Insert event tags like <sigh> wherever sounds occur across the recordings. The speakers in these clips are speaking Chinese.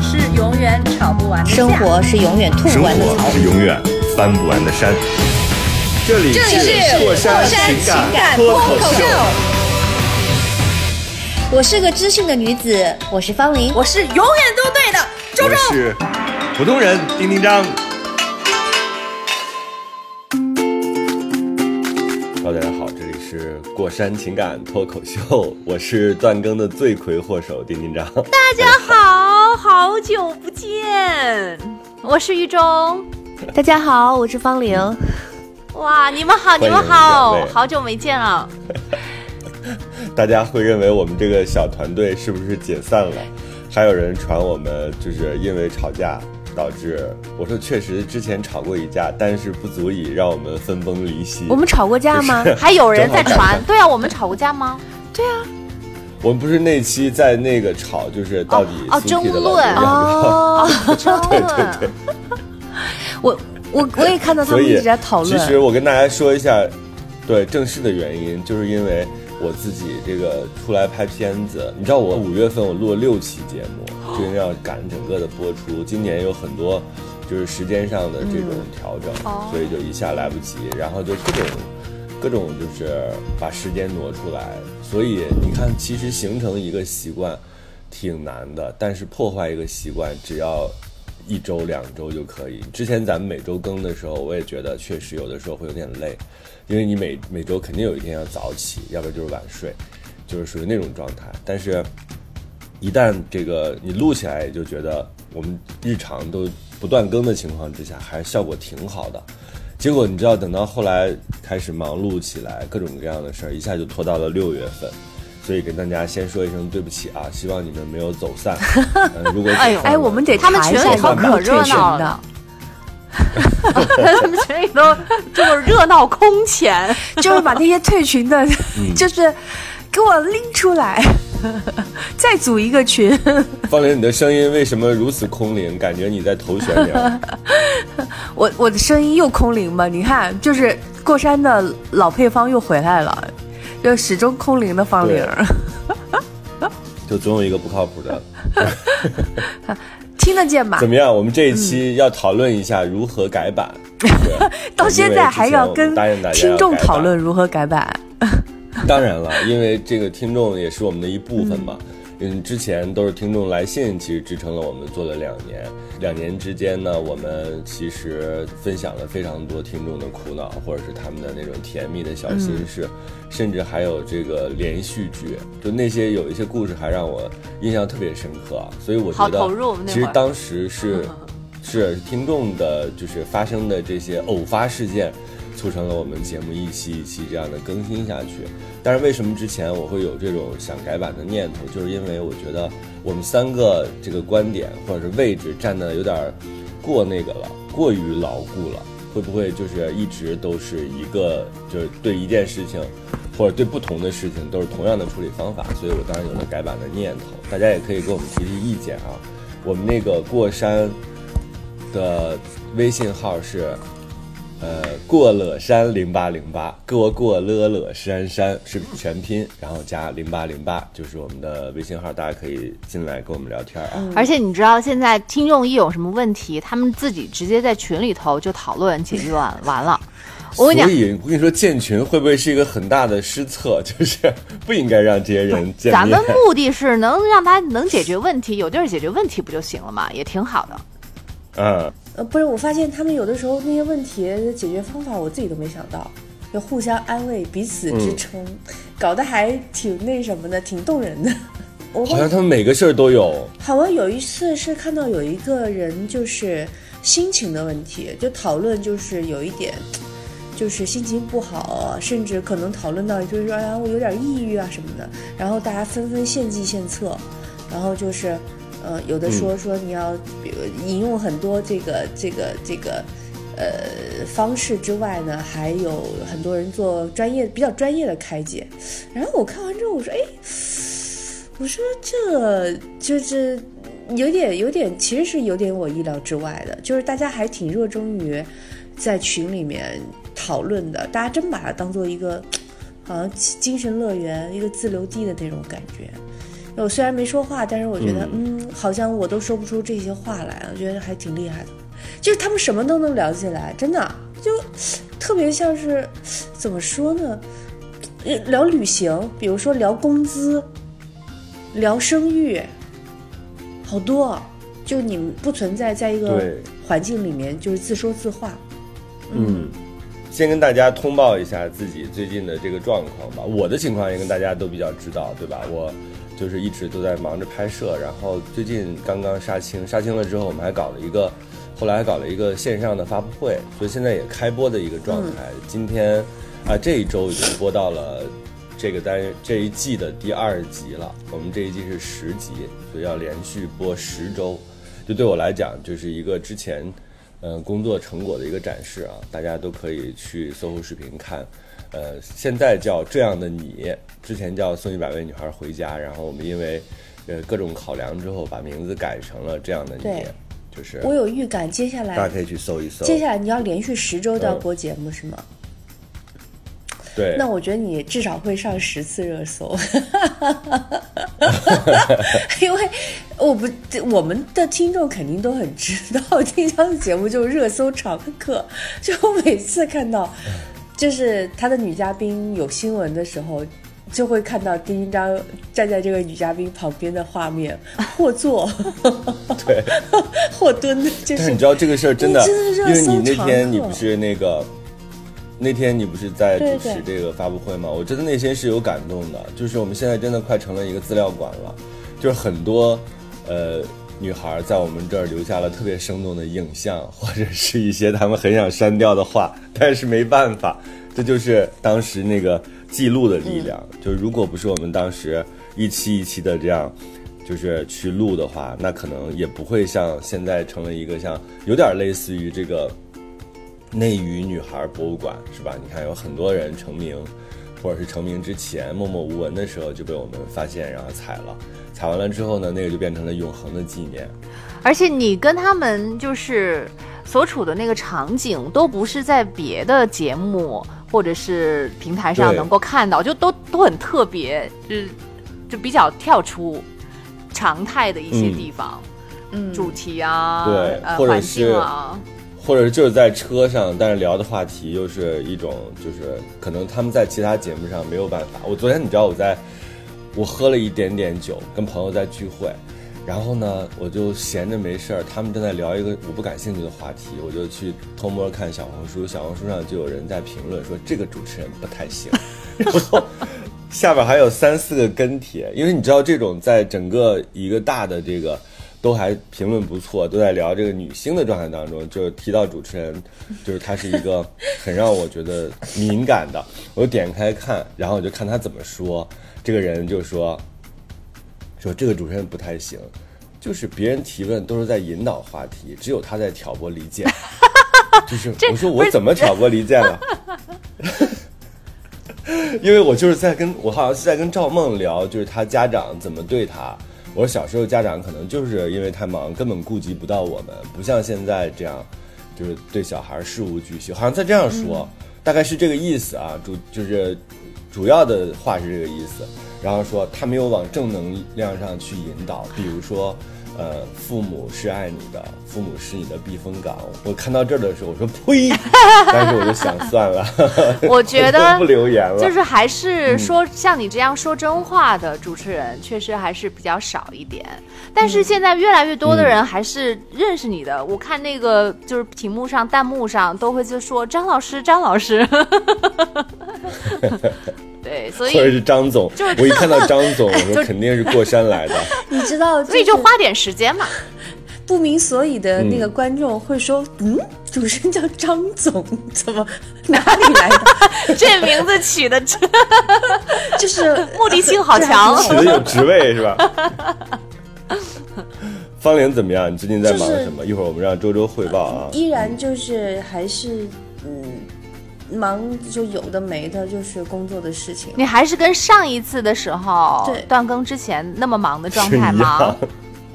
是永远吵不完的架生活是永远吐生不完的。是永远翻不完的山。这里是过山情情感脱脱口秀，我是个知性的女子，我是方玲。我是永远都对的周我周。是普通人丁丁张。Hello，大家好，这里是过山情感脱口秀，我是断更的罪魁祸首丁丁张。大家好，好久不见，我是于中。大家好，我是方玲。哇，你们好，你们好好久没见了。<laughs> 大家会认为我们这个小团队是不是解散了？还有人传我们就是因为吵架导致，我说确实之前吵过一架，但是不足以让我们分崩离析。我们吵过架吗？还有人在传，对啊，我们吵过架吗？我们不是那期在那个吵，就是到底哦争论？哦，<laughs> 争对论对对。<laughs> 我我我也看到他们一直在讨论其实。我跟大家说一下，对正式的原因，就是因为我自己这个出来拍片子，你知道我五月份我录了六期节目，就因为要赶整个的播出，今年有很多就是时间上的这种调整，哦所以就一下来不及，然后就各种各种就是把时间挪出来，所以你看，其实形成一个习惯挺难的，但是破坏一个习惯只要。一周两周就可以。之前咱们每周更的时候，我也觉得确实有的时候会有点累，因为你每每周肯定有一天要早起，要不然就是晚睡，就是属于那种状态。但是，一旦这个你录起来，就觉得我们日常都不断更的情况之下，还是效果挺好的。结果你知道，等到后来开始忙碌起来，各种各样的事儿，一下就拖到了六月份。所以跟大家先说一声对不起啊，希望你们没有走散。嗯、<laughs> 如果哎呦 <laughs> 哎，我们得他 <laughs> 们群里头可热闹的了。他们群里头就是热闹空前。就是把那些退群的，嗯就是给我拎出来，<laughs> 再组一个群。方玲，你的声音为什么如此空灵？感觉你在头悬梁。<laughs> 我我的声音又空灵吗？你看，就是过山的老配方又回来了，就始终空灵的方玲儿，<laughs> 就总有一个不靠谱的。听得见吧怎？么样？我们这一期要讨论一下如何改版。对到现在还要跟听众讨论如何改版。<laughs> 当然了，因为这个听众也是我们的一部分嘛。嗯，之前都是听众来信，其实支撑了我们做了两年。两年之间呢，我们其实分享了非常多听众的苦恼，或者是他们的那种甜蜜的小心事，甚至还有这个连续剧，就那些有一些故事还让我印象特别深刻啊。所以我觉得其实当时是 <laughs> 是听众的，就是发生的这些偶发事件，促成了我们节目一期一期这样的更新下去。但是为什么之前我会有这种想改版的念头，就是因为我觉得我们三个这个观点或者是位置站的有点儿过那个了，过于牢固了。会不会就是一直都是一个，就是对一件事情，或者对不同的事情都是同样的处理方法？所以我当然有了改版的念头。大家也可以给我们提提意见啊。我们那个过山的微信号是，呃，过了山零八零八，过过乐乐山山是全拼，然后加零八零八就是我们的微信号，大家可以进来跟我们聊天啊。而且你知道，现在听众一有什么问题，他们自己直接在群里头就讨论解决完 <laughs> 完了。我跟你讲，所以我跟你说，建群会不会是一个很大的失策？就是不应该让这些人见咱们。目的是能让他能解决问题，有地儿解决问题不就行了嘛？也挺好的。嗯，呃，不是，我发现他们有的时候那些问题的解决方法，我自己都没想到，就互相安慰，彼此支撑，搞得还挺那什么的，挺动人的。我好像他们每个事儿都有。好像有一次是看到有一个人就是心情的问题，就讨论就是有一点。就是心情不好啊，甚至可能讨论到就是说，哎呀，我有点抑郁啊什么的，然后大家纷纷献计献策，然后就是，呃，有的说说你要比如引用很多这个这个这个呃方式之外呢，还有很多人做专业比较专业的开解。然后我看完之后，我说，哎，我说这就是有点有点，其实是有点我意料之外的，就是大家还挺热衷于在群里面讨论的，大家真把它当做一个好像精神乐园、一个自留地的那种感觉。我虽然没说话，但是我觉得，嗯，好像我都说不出这些话来，我觉得还挺厉害的。就是他们什么都能聊起来，真的就特别像是怎么说呢？呃聊旅行，比如说聊工资，聊生育，好多啊。就你们不存在在一个环境里面，就是自说自话。嗯，先跟大家通报一下自己最近的这个状况吧。我的情况也跟大家都比较知道，对吧？我就是一直都在忙着拍摄，然后最近刚刚杀青，杀青了之后，我们还搞了一个，后来还搞了一个线上的发布会，所以现在也开播的一个状态。今天啊，这一周已经播到了这个单这一季的第二集了。我们这一季是十集，所以要连续播十周。就对我来讲，就是一个之前。嗯，工作成果的一个展示啊，大家都可以去搜狐视频看。呃，现在叫这样的你，之前叫送一百位女孩回家，然后我们因为呃各种考量之后，把名字改成了这样的你对，就是我有预感，接下来大家可以去搜一搜。接下来你要连续十周都要嗯播节目、是吗？对，那我觉得你至少会上十次热搜，<laughs> 因为我不，我们的听众肯定都很知道，丁香的节目就是热搜常客，就我每次看到，就是他的女嘉宾有新闻的时候。就会看到第一张站在这个女嘉宾旁边的画面，<laughs> 或坐，对，<laughs> 或蹲的，就是但是你知道这个事儿真的，真的因为你那天你不是那个，那天你不是在主持这个发布会吗？我真的内心是有感动的，就是我们现在真的快成了一个资料馆了，就是很多呃女孩在我们这儿留下了特别生动的影像，或者是一些他们很想删掉的话，但是没办法，这就是当时那个记录的力量。就如果不是我们当时一期一期的这样。就是去录的话，那可能也不会像现在成了一个像有点类似于这个内娱女孩博物馆，是吧？你看有很多人成名，或者是成名之前默默无闻的时候就被我们发现，然后踩了，踩完了之后呢，那个就变成了永恒的纪念。而且你跟他们就是所处的那个场景，都不是在别的节目或者是平台上能够看到，就都都很特别，就是就比较跳出常态的一些嗯地方，嗯，主题啊，对呃，或者环境是啊，或者就是在车上，但是聊的话题又是一种，就是可能他们在其他节目上没有办法。我昨天你知道我在，我喝了一点点酒，跟朋友在聚会，然后呢，我就闲着没事儿，他们正在聊一个我不感兴趣的话题，我就去偷摸看小红书，小红书上就有人在评论说这个主持人不太行，然后下边还有三四个跟帖，因为你知道这种在整个一个大的这个。都还评论不错，都在聊这个女星的状态当中，就是提到主持人，就是她是一个 <laughs> 很让我觉得敏感的。我就点开看，然后我就看她怎么说。这个人就说说这个主持人不太行，就是别人提问都是在引导话题，只有他在挑拨离间。<laughs> 就是我说我怎么挑拨离间了？<laughs> 因为我就是在跟我好像是在跟赵梦聊，就是他家长怎么对他。我说小时候家长可能就是因为太忙，根本顾及不到我们，不像现在这样，就是对小孩事无巨细。好像在这样说，大概是这个意思啊。主就是主要的话是这个意思。然后说他没有往正能量上去引导，比如说。呃，父母是爱你的，父母是你的避风港。我看到这儿的时候，我说呸，<laughs> 但是我就想算了，<laughs> 我觉得就不留言了。就是还是说像你这样说真话的主持人，确实还是比较少一点。但是现在越来越多的人还是认识你的。我看那个就是屏幕上、弹幕上都会就说张老师、张老师。<laughs> 对，所以或者以是张总，就是我一看到张总，<laughs> 我说肯定是过山来的。<laughs> 你知道，所以就花点时间嘛。不明所以的那个观众会说：“嗯，主持人叫张总，怎么哪里来的？<laughs> 这名字起的真就是目的性好强这还挺起的有职位是吧？方玲怎么样？你最近在忙就是什么？一会儿我们让周周汇报啊。依然就是还是嗯，忙就有的没的，就是工作的事情。你还是跟上一次的时候对断更之前那么忙的状态一吗样？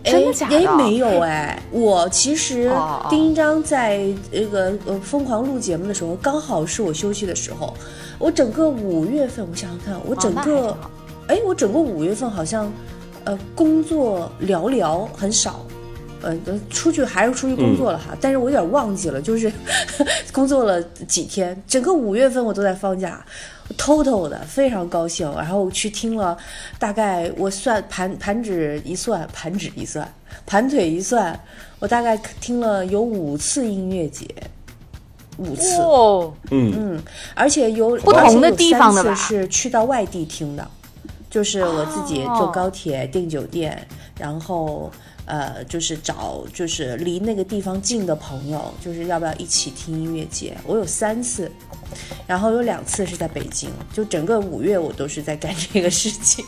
真的假的哎，没有哎，我其实丁一章在这个呃疯狂录节目的时候，刚好是我休息的时候。我整个五月份，我想想看，我整个哎，我整个五月份好像，呃，工作寥寥，很少。呃，出去还是出去工作了哈，但是我有点忘记了，就是 <laughs> 工作了几天，整个五月份我都在放假，total 的非常高兴。然后去听了，大概我算盘盘指一算，盘指一算，盘腿一算，我大概听了有五次音乐节，五次。哦，嗯，而且有不同的地方的吧是去到外地听的，就是我自己坐高铁订酒店，然后呃，就是找就是离那个地方近的朋友，就是要不要一起听音乐节。我有三次，然后有两次是在北京，就整个五月我都是在干这个事情。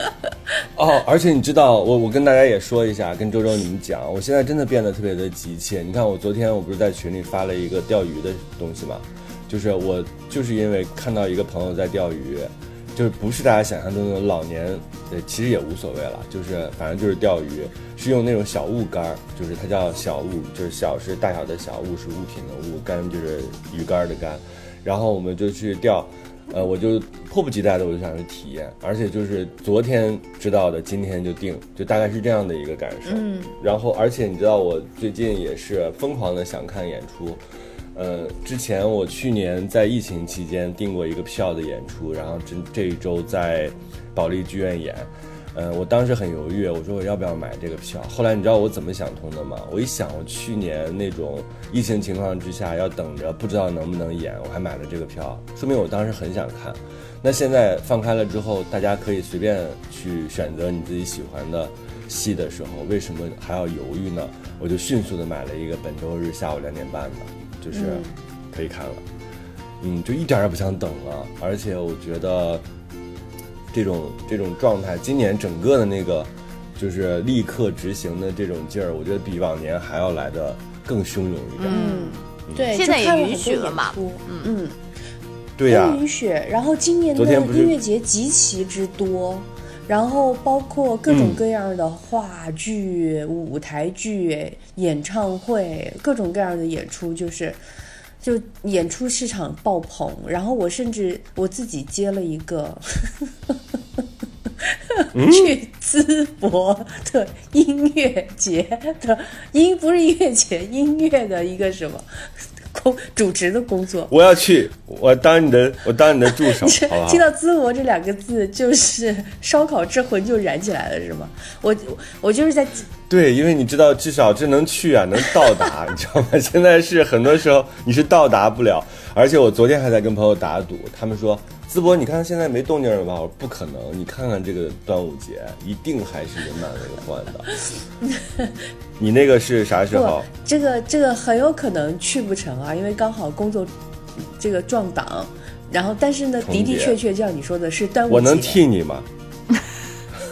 <laughs> 哦，而且你知道，我我跟大家也说一下，跟周周你们讲，我现在真的变得特别的急切。你看，我昨天我不是在群里发了一个钓鱼的东西嘛，就是我就是因为看到一个朋友在钓鱼，就是不是大家想象中的老年，呃，其实也无所谓了，就是反正就是钓鱼，是用那种小物竿儿，就是它叫小物，就是小是大小的小，物是物品的物，竿就是鱼竿儿的竿，然后我们就去钓。呃，我就迫不及待的我就想去体验，而且就是昨天知道的，今天就定，就大概是这样的一个感受。嗯，然后而且你知道，我最近也是疯狂的想看演出。呃，之前我去年在疫情期间订过一个票的演出，然后这这一周在保利剧院演。呃，我当时很犹豫，我说我要不要买这个票？后来你知道我怎么想通的吗？我一想，我去年那种疫情情况之下要等着，不知道能不能演，我还买了这个票，说明我当时很想看。那现在放开了之后，大家可以随便去选择你自己喜欢的戏的时候，为什么还要犹豫呢？我就迅速的买了一个本周日下午两点半的，就是可以看了。嗯，就一点儿也不想等了，而且我觉得这种这种状态，今年整个的那个就是立刻执行的这种劲儿，我觉得比往年还要来的更汹涌一点。嗯，对，现在也允许了嘛嗯嗯。对呀、不允许。然后今年的昨天不是音乐节极其之多，然后包括各种各样的话剧、舞台剧、演唱会，各种各样的演出，就是就演出市场爆棚。然后我甚至我自己接了一个。<laughs> 去淄博的音乐节的音不是音乐节，音乐的一个什么工 <laughs> 主持的工作，我要去，我当你的，我当你的助手，<laughs> 好不好听？到“淄博”这两个字，就是烧烤之魂就燃起来了，是吗？我我就是在对，因为你知道，至少这能去啊，能到达，<laughs> 你知道吗？现在是很多时候你是到达不了，而且我昨天还在跟朋友打赌，他们说淄博，你看现在没动静了吧？我说不可能，你看看这个端午节，一定还是人满为患的。<laughs> 你那个是啥时不候？这个这个很有可能去不成啊，因为刚好工作这个撞档，然后但是呢，的的确确，就像你说的是端午节，我能替你吗？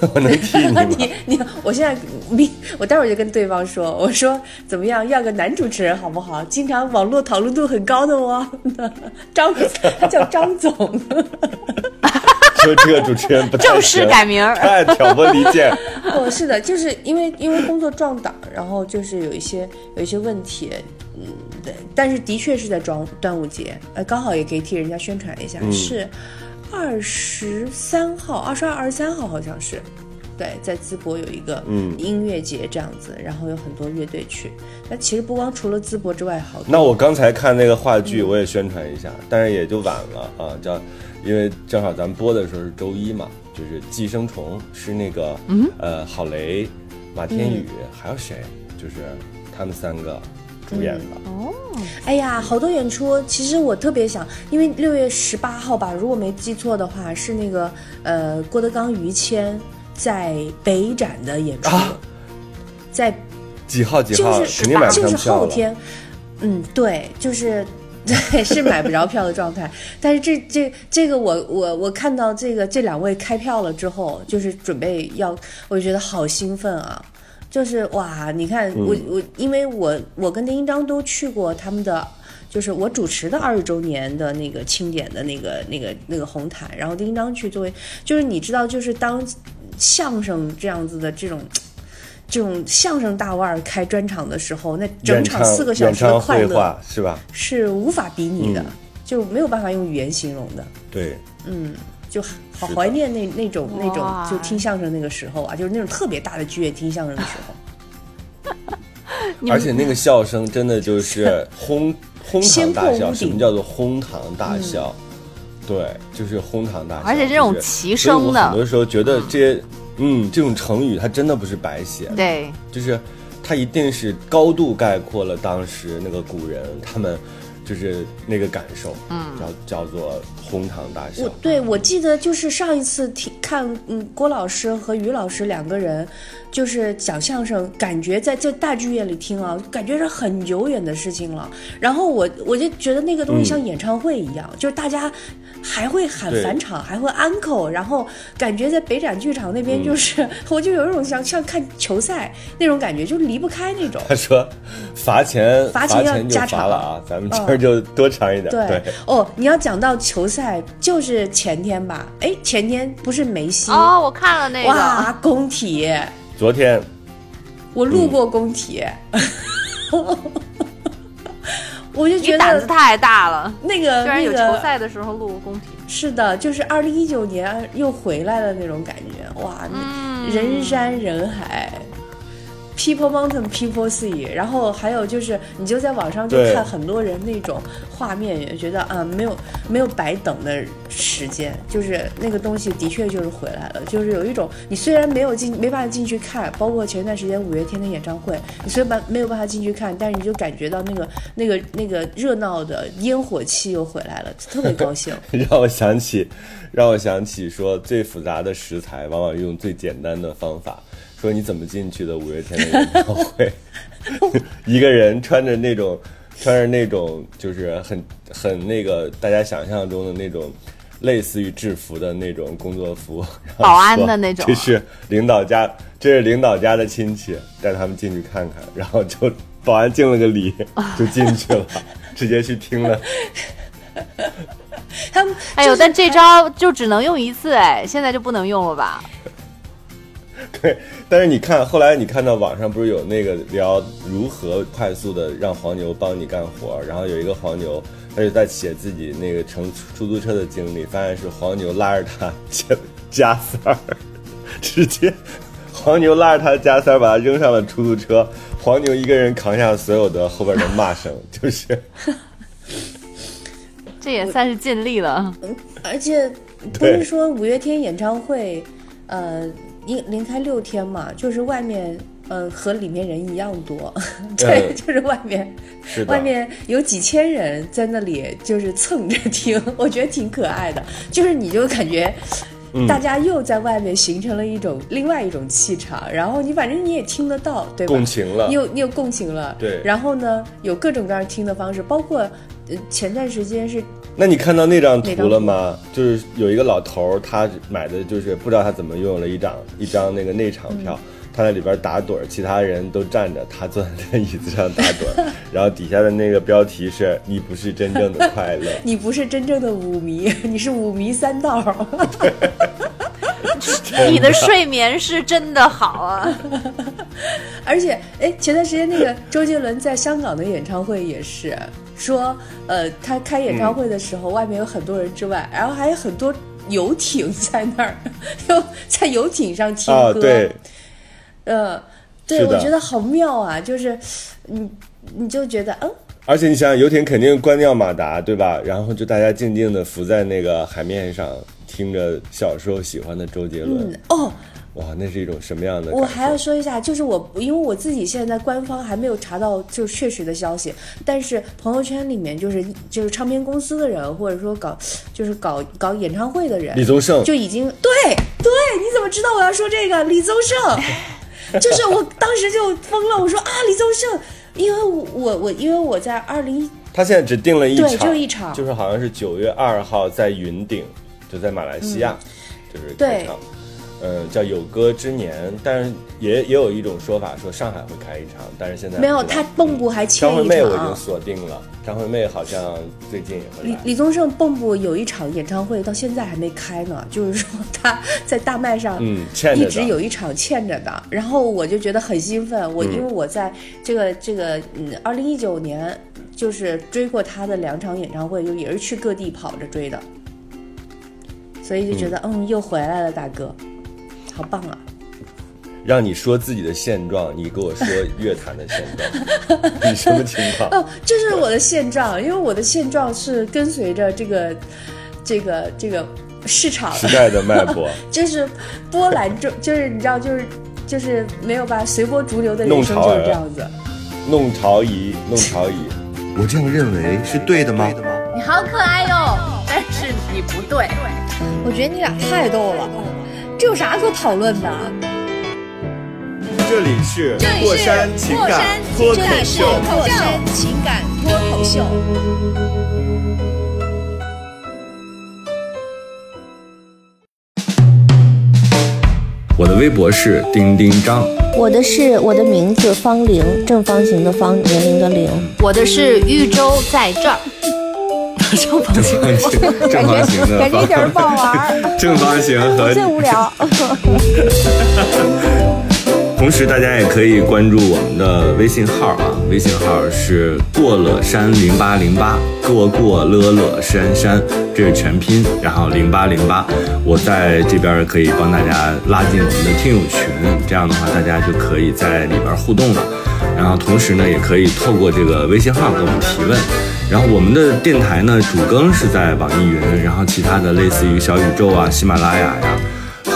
<laughs> 我能替你吗？<laughs> 你你，我现在明，我待会儿就跟对方说，我说怎么样，要个男主持人好不好？经常网络讨论度很高的哦，<laughs> 张，他叫张总，说这个主持人不太正式改名儿太挑拨离间。不是的，就是因为因为工作撞档，然后就是有一些有一些问题，嗯，对，但是的确是在装端午节，呃，刚好也可以替人家宣传一下，嗯是二十三号、二十二、二十三号好像是。对，在淄博有一个嗯。音乐节这样子，然后有很多乐队去。那其实不光除了淄博之外，好多那我刚才看那个话剧，我也宣传一下，但是也就晚了啊，叫，因为正好咱们播的时候是周一嘛，就是《寄生虫》是那个嗯，呃，郝雷、马天宇、还有谁，就是他们三个主演的。哎呀，好多演出。其实我特别想，因为六月十八号吧，如果没记错的话，是那个呃郭德纲、于谦在北展的演出，啊在几号几号？就是肯定买不就是。后天，嗯，对，就是。对，是买不着票的状态，<laughs> 但是这这这个我我我看到这个这两位开票了之后，就是准备要，我觉得好兴奋啊！就是哇，你看嗯我我，因为我我跟丁一章都去过他们的。就是我主持的二十周年的那个庆典的那个那个那个红毯，然后丁一章去作为，就是你知道，就是当相声这样子的这种这种相声大腕儿开专场的时候，那整场四个小时的快乐是吧？是无法比拟的，嗯就没有办法用语言形容的。对，嗯，就好怀念那那种那种就听相声那个时候啊，就是那种特别大的剧院听相声的时候。<laughs> 而且那个笑声真的就是 <laughs> 哄哄堂大笑。什么叫做哄堂大笑？对，就是哄堂大笑。而且这种齐声的很多时候觉得这些，嗯，这种成语它真的不是白写的，对，就是它一定是高度概括了当时那个古人他们就是那个感受，嗯，叫叫做哄堂大笑我。对我记得就是上一次听看，嗯，郭老师和于老师两个人就是讲相声，感觉在在大剧院里听啊，感觉是很久远的事情了。然后我我就觉得那个东西像演唱会一样，就是大家还会喊返场，还会 uncle，然后感觉在北展剧场那边就是，<laughs> 我就有一种像像看球赛那种感觉，就离不开那种。他说罚钱罚钱要加长。了啊，咱们今儿就多长一点。对。对，哦，你要讲到球赛，就是前天吧？哎，前天不是梅西、哦，我看了那个，哇，工体，昨天。我路过工体，<laughs> 我就觉得胆子得太大了，那个居然有那个球赛的时候录工体。是的，就是二零一九年又回来了那种感觉，哇，人山人海。People Mountain, People Sea，然后还有就是，你就在网上就看很多人那种画面，也觉得啊，没有没有白等的时间，就是那个东西的确就是回来了，就是有一种你虽然没有进没办法进去看，包括前段时间五月天的演唱会，你虽然没有办法进去看，但是你就感觉到那个那个那个热闹的烟火气又回来了，特别高兴。<laughs> 让我想起，让我想起说最复杂的食材往往用最简单的方法。说你怎么进去的五月天的演唱会？<laughs> 一个人穿着那种穿着那种就是很很那个大家想象中的那种类似于制服的那种工作服，保安的那种这是领导家，这是领导家的亲戚，带他们进去看看，然后就保安敬了个礼 <laughs> 就进去了，直接去听了。<laughs> 他们哎呦，但这招就只能用一次哎，现在就不能用了吧？对，<laughs> 但是你看，后来你看到网上不是有那个聊如何快速的让黄牛帮你干活，然后有一个黄牛，他就在写自己那个乘出租车的经历，发现是黄牛拉着他 <laughs> 加加塞儿，<laughs> 直接黄牛拉着他加塞儿把他扔上了出租车，黄牛一个人扛下所有的后边的骂声，就是这也算是尽力了。而且不是说五月天演唱会，呃，一连开六天嘛，就是外面嗯和里面人一样多，<laughs> 对，就是外面是外面有几千人在那里就是蹭着听，<laughs> 我觉得挺可爱的，就是你就感觉。嗯大家又在外面形成了一种另外一种气场，然后你反正你也听得到，对吧？共情了你。有你有共情了，对然后呢，有各种各样听的方式，包括呃前段时间是那你看到那张图了吗？就是有一个老头儿，他买的就是不知道他怎么拥有了一张一张那个内场票，嗯。他在里边打盹儿，其他人都站着，他坐在那个椅子上打盹儿，<laughs> 然后底下的那个标题是“你不是真正的快乐。<laughs> 你不是真正的舞迷，你是舞迷三道。<laughs> <laughs> 你的睡眠是真的好啊！<laughs> 而且，哎，前段时间那个周杰伦在香港的演唱会也是说，呃，他开演唱会的时候，外面有很多人之外，然后还有很多游艇在那儿，<laughs> 又在游艇上”听啊，歌。对，呃，对，我觉得好妙啊！就是，你你就觉得，嗯，而且你想想，游艇肯定关掉马达，对吧？然后就大家静静的浮在那个海面上，听着小时候喜欢的周杰伦，嗯哦，哇，那是一种什么样的？我还要说一下，就是我因为我自己现在官方还没有查到就确实的消息，但是朋友圈里面就是就是唱片公司的人，或者说搞就是搞搞演唱会的人，李宗盛就已经对对，你怎么知道我要说这个李宗盛？<laughs> 就是我当时就疯了，我说啊李宗盛，因为我我我因为我在二零一他现在只定了一场，对就一场。就是好像是九月二号在云顶，就在马来西亚，就是开对场。嗯，叫有歌之年，但是也也有一种说法说上海会开一场，但是现在没有，他蚌埠还欠张惠妹我已经。锁定了，张惠妹好像最近也会来。李李宗盛蚌埠有一场演唱会，到现在还没开呢，就是说他在大麦上嗯欠着一直有一场欠着的。然后我就觉得很兴奋，我嗯因为我在这个这个嗯，二零一九年就是追过他的两场演唱会，就也是去各地跑着追的，所以就觉得嗯又回来了，大哥，好棒啊！让你说自己的现状，你给我说乐坛的现状，<laughs> 你什么情况？哦，这是我的现状，因为我的现状是跟随着这个这个这个市场时代的脉搏，<laughs> 就是波澜中，就是你知道，就是就是没有办法随波逐流的人生就是弄潮儿这样子。弄潮儿，弄潮儿。我这样认为是对的吗？你好可爱哟，但是你不对。我觉得你俩太逗了，这有啥可讨论的？这里是过山情感脱口这里是秀，过山情感脱口秀。我的微博是丁丁张，我的是我的名字方玲，正方形的方，年龄的龄。我的是豫州在这儿，<laughs> 正方形，正方形的感觉一点不好玩儿，<laughs> 正方形和最无聊。<laughs> 同时，大家也可以关注我们的微信号啊，微信号是过了山零八零八，过过乐乐山山，这是全拼，然后零八零八，我在这边可以帮大家拉进我们的听友群，这样的话大家就可以在里边互动了。然后同时呢，也可以透过这个微信号给我们提问。然后我们的电台呢，主更是在网易云，然后其他的类似于小宇宙啊、喜马拉雅呀、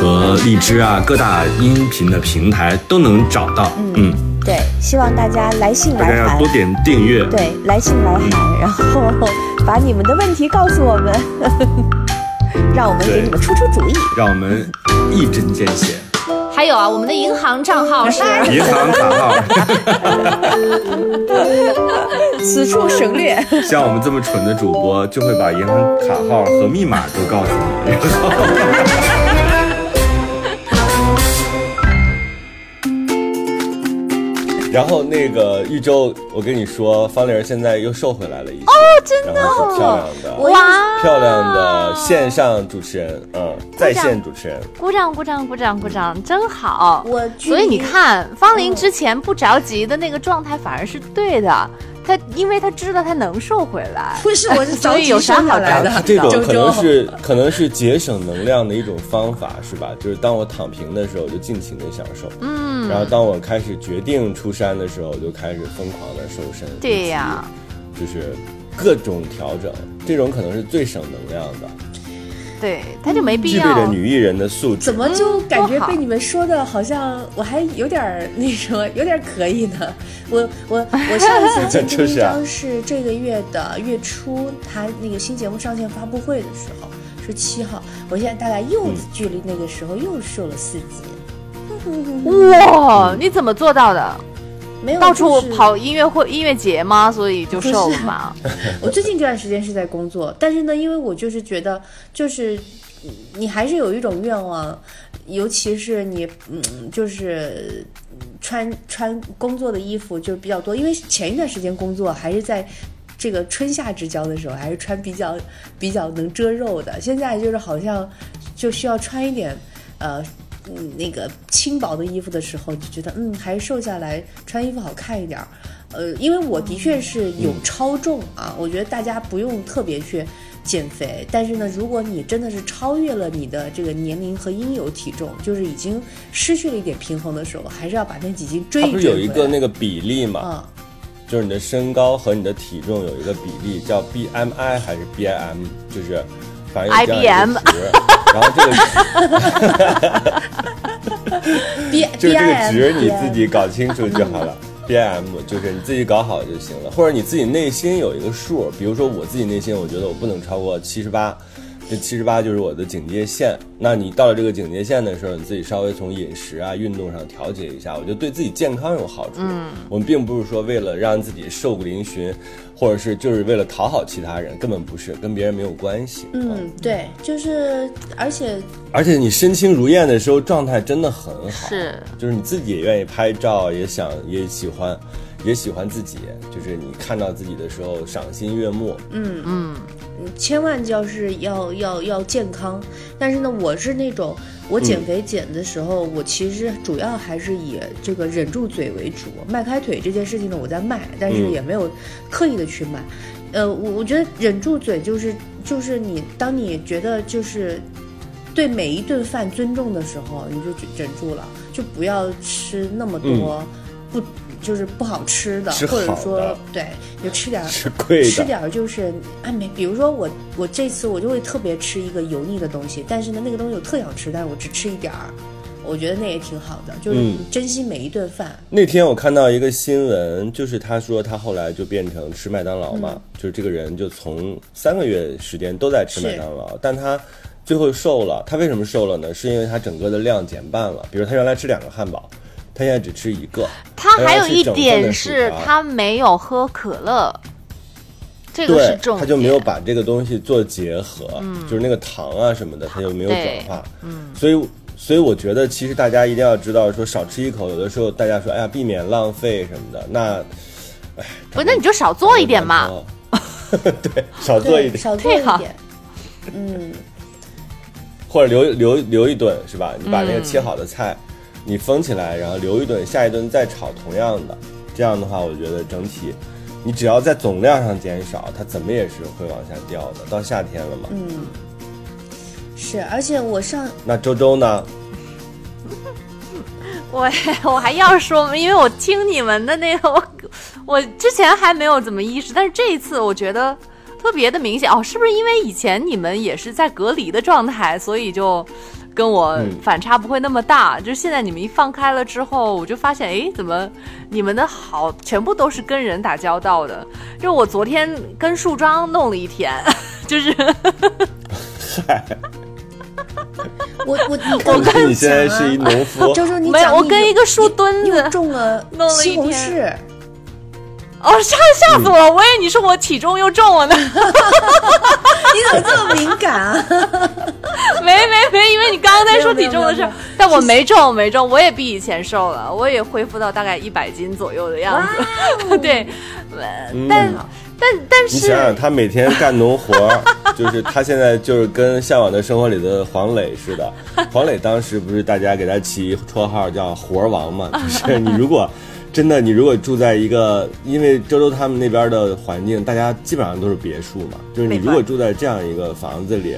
和荔枝啊各大音频的平台都能找到。嗯，对，希望大家来信大家来函要多。点订阅。对，来信来函，然后 <laughs> 把你们的问题告诉我们，<laughs> 让我们给你们出出主意。让我们一针见血。还有啊，我们的银行账号是银行卡号，<laughs> 此处省略。像我们这么蠢的主播，就会把银行卡号和密码都告诉你。<laughs> 然后那个玉州，我跟你说，方玲儿现在又瘦回来了一些哦，真的、然后是漂亮的，哇，漂亮的线上主持人，嗯，在线主持人，鼓掌鼓掌鼓掌鼓掌，真好。我所以你看，方玲之前不着急的那个状态反而是对的，她因为他知道他能瘦回来。不是，我是 <laughs> 着急有啥生下好着来的。这种可能是可能是节省能量的一种方法，是吧？就是当我躺平的时候，就尽情的享受，嗯，然后当我开始决定出山的时候，就开始疯狂的瘦身，对呀，就是各种调整，这种可能是最省能量的，对，他就没必要具备要。着女艺人的素质。怎么就感觉被你们说的好像我还有点儿那什么，有点儿可以呢？我我我上一次见丁就是啊丁张是这个月的月初，他那个新节目上线发布会的时候是七号，我现在大概又嗯距离那个时候又瘦了四斤，哇，你怎么做到的？没有到处跑音乐会、音乐节吗？所以就瘦了嘛。<laughs> 我最近这段时间是在工作，但是呢，因为我就是觉得，就是嗯你还是有一种愿望，尤其是你，嗯，就是嗯穿穿工作的衣服就是比较多，因为前一段时间工作还是在。这个春夏之交的时候，还是穿比较比较能遮肉的。现在就是好像就需要穿一点，呃，嗯，那个轻薄的衣服的时候，就觉得嗯，还是瘦下来穿衣服好看一点儿。呃，因为我的确是有超重啊，我觉得大家不用特别去减肥，但是呢，如果你真的是超越了你的这个年龄和应有体重，就是已经失去了一点平衡的时候，还是要把那几斤追一追不是有一个那个比例嘛？嗯，就是你的身高和你的体重有一个比例，叫 BMI 还是 BIM，就是反正有这样一个值。然后这个 <laughs> B <laughs> 就 B 这个值你自己搞清楚就好了。BM 就是你自己搞好就行了，或者你自己内心有一个数，比如说我自己内心，我觉得我不能超过七十八，这七十八就是我的警戒线。那你到了这个警戒线的时候，你自己稍微从饮食啊、运动上调节一下，我觉得对自己健康有好处。嗯，我们并不是说为了让自己瘦骨嶙峋，或者是就是为了讨好其他人，根本不是，跟别人没有关系。嗯，对，就是而且而且你身轻如燕的时候，状态真的很好，是。就是你自己也愿意拍照，也想也喜欢，也喜欢自己，就是你看到自己的时候赏心悦目。嗯嗯千万就是要要要健康。但是呢，我是那种我减肥减的时候，我其实主要还是以这个忍住嘴为主。迈开腿这件事情呢，我在迈，但是嗯也没有刻意的去迈。呃，我我觉得忍住嘴就是就是你当你觉得就是对每一顿饭尊重的时候，你就忍住了，就不要吃那么多不、就是不好吃的，或者说对，就吃点儿吃贵的，吃点儿就是哎没，比如说我我这次我就会特别吃一个油腻的东西，但是呢那个东西我特想吃，但是我只吃一点儿，我觉得那也挺好的，就是嗯珍惜每一顿饭。那天我看到一个新闻，就是他说他后来就变成吃麦当劳嘛，就是这个人就从三个月时间都在吃麦当劳，但他最后瘦了。他为什么瘦了呢？是因为他整个的量减半了。比如他原来吃两个汉堡，他现在只吃一个。他还有一点是他没有喝可乐，这个是重，点。他就没有把这个东西做结合，就是那个糖啊什么的，他就没有转化。嗯，所以所以我觉得其实大家一定要知道，说少吃一口，有的时候大家说，哎呀，避免浪费什么的，那，哎，不，那你就少做一点嘛。<laughs> 对，少做一，点，少做一点。嗯，或者留留留一顿是吧？你把嗯那个切好的菜，你封起来，然后留一顿，下一顿再炒同样的。这样的话，我觉得整体，你只要在总量上减少，它怎么也是会往下掉的。到夏天了嘛，嗯是，而且我上那周周呢？<laughs> 我我还要说吗？因为我听你们的那个，我我之前还没有怎么意识，但是这一次我觉得特别的明显哦，是不是因为以前你们也是在隔离的状态，所以就跟我嗯反差不会那么大？就是现在你们一放开了之后，我就发现，哎，怎么你们的好全部都是跟人打交道的？就我昨天跟树桩弄了一天，<laughs> 就是 <laughs> 我我你我跟你现在是一农夫，周周你没有，我讲你跟一个树墩子种了弄了一西红天柿，哦，吓吓死我了！我以为你说我体重又重了呢。<laughs> 你怎么这么敏感啊？<laughs> 没没没，因为你刚刚在说体重的事但我没重没重，我也比以前瘦了，我也恢复到大概一百斤左右的样子。<laughs> 对，但但但是你想想，他每天干农活，就是他现在就是跟《向往的生活》里的黄磊似的。黄磊当时不是大家给他起绰号叫“活儿王”嘛？就是你如果真的，你如果住在一个，因为周周他们那边的环境，大家基本上都是别墅嘛，就是你如果住在这样一个房子里。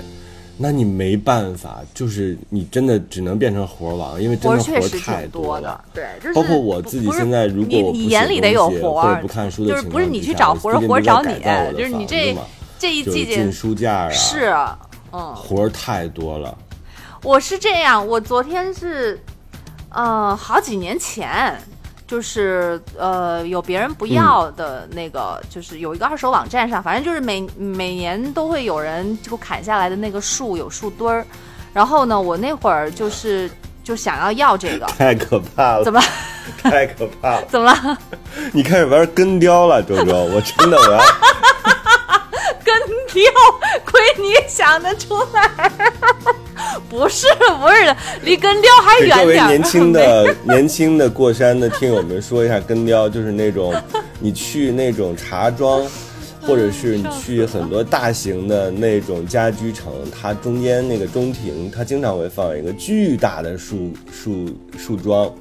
那你没办法，就是你真的只能变成活儿王，因为真活的活太挺多了的。，对，就是包括我自己现在如果你我不写你眼里得有活或者不看书的就是不是你去找活活儿找你就是你这这一季进书架啊，是，嗯，活儿太多了。我是这样，我昨天是，呃，好几年前，就是呃，有别人不要的那个，就是有一个二手网站上，反正就是每每年都会有人就砍下来的那个树有树墩儿，然后呢，我那会儿就是就想要要这个，<laughs> 太可怕了！怎么 <laughs> 太可怕了！<laughs> 怎么了？你开始玩根雕了，周周，我真的我要根雕，亏你想得出来。不是不是的，离根雕还给各远点儿。位年轻的 <laughs> 年轻的过山的听友们说一下，根雕就是那种你去那种茶庄。或者是你去很多大型的那种家居城，它中间那个中庭，它经常会放一个巨大的树树树桩，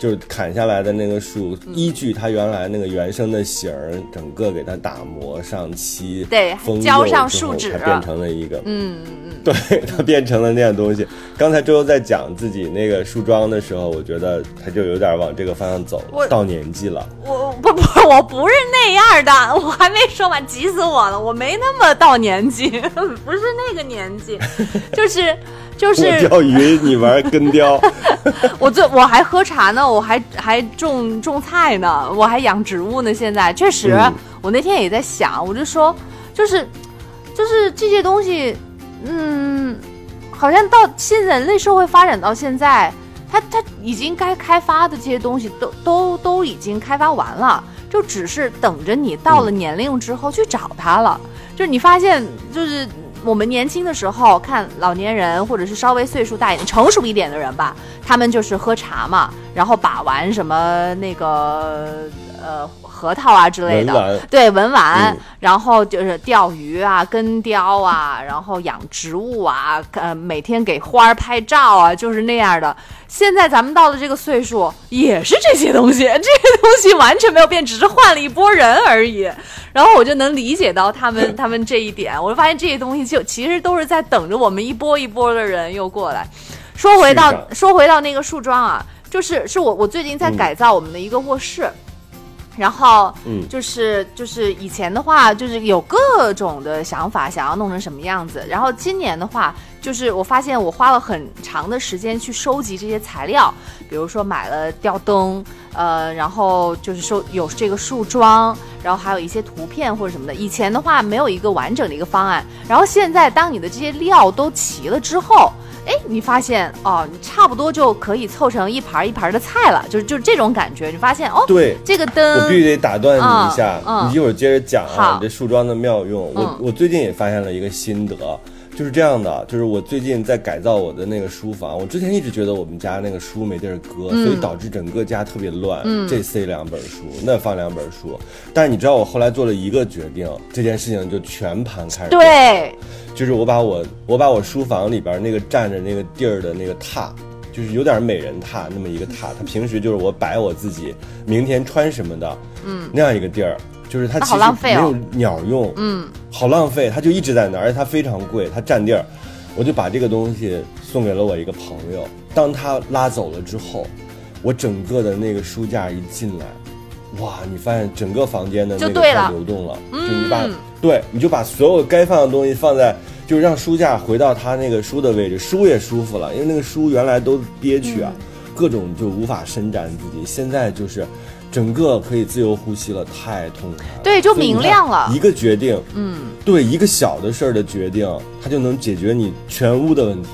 就是砍下来的那个树，嗯依据它原来那个原生的形儿，整个给它打磨上漆，对封浇上树脂它变成了一个，嗯嗯嗯。<laughs> 对，它变成了那样东西。刚才周周在讲自己那个树桩的时候，我觉得他就有点往这个方向走我了，到年纪了。我不不，我不是那样的，我还没说完，急死我了，我没那么到年纪，<laughs> 不是那个年纪，就是就是钓鱼，你玩根雕，<laughs> 我最我还喝茶呢，我还还种种菜呢，我还养植物呢。现在确实，嗯我那天也在想，我就说，就是就是这些东西，嗯，好像到现在人类社会发展到现在，它它已经该开发的这些东西都都都已经开发完了，就只是等着你到了年龄之后去找它了。就是你发现，就是我们年轻的时候看老年人，或者是稍微岁数大一点、成熟一点的人吧，他们就是喝茶嘛，然后把玩什么那个呃核桃啊之类的，文对文玩，嗯然后就是钓鱼啊、根雕啊，然后养植物啊，呃，每天给花儿拍照啊，就是那样的。现在咱们到了这个岁数，也是这些东西，这些东西完全没有变，只是换了一波人而已。然后我就能理解到他们 <laughs> 他们这一点，我就发现这些东西就其实都是在等着我们一波一波的人又过来。说回到说回到那个树桩啊，就是是我我最近在嗯改造我们的一个卧室。然后，嗯就是就是以前的话，就是有各种的想法，想要弄成什么样子。然后今年的话，就是我发现我花了很长的时间去收集这些材料，比如说买了吊灯，呃，然后就是收有这个树桩，然后还有一些图片或者什么的。以前的话没有一个完整的一个方案，然后现在当你的这些料都齐了之后。哎，你发现哦，你差不多就可以凑成一盘一盘的菜了，就是就是这种感觉。你发现哦，对，这个灯，我必须得打断你一下，嗯嗯你一会儿接着讲啊，你这树桩的妙用。我嗯我最近也发现了一个心得，就是这样的，就是我最近在改造我的那个书房，我之前一直觉得我们家那个书没地儿搁，嗯所以导致整个家特别乱，这塞两本书，那放两本书。但是你知道我后来做了一个决定，这件事情就全盘开始。对，就是我把我我把我书房里边那个占着那个地儿的那个榻，就是有点美人榻那么一个榻，它平时就是我摆我自己明天穿什么的，嗯，那样一个地儿，就是它其实没有鸟用，嗯，好浪费，它就一直在那儿，而且它非常贵，它占地儿，我就把这个东西送给了我一个朋友，当他拉走了之后，我整个的那个书架一进来。哇！你发现整个房间的那个太就对了流动了，嗯就你把对，你就把所有该放的东西放在，就是让书架回到它那个书的位置，书也舒服了，因为那个书原来都憋屈啊，各种就无法伸展自己，现在就是整个可以自由呼吸了，太痛快了。对就明亮了一个决定，嗯，对一个小的事儿的决定，它就能解决你全屋的问题。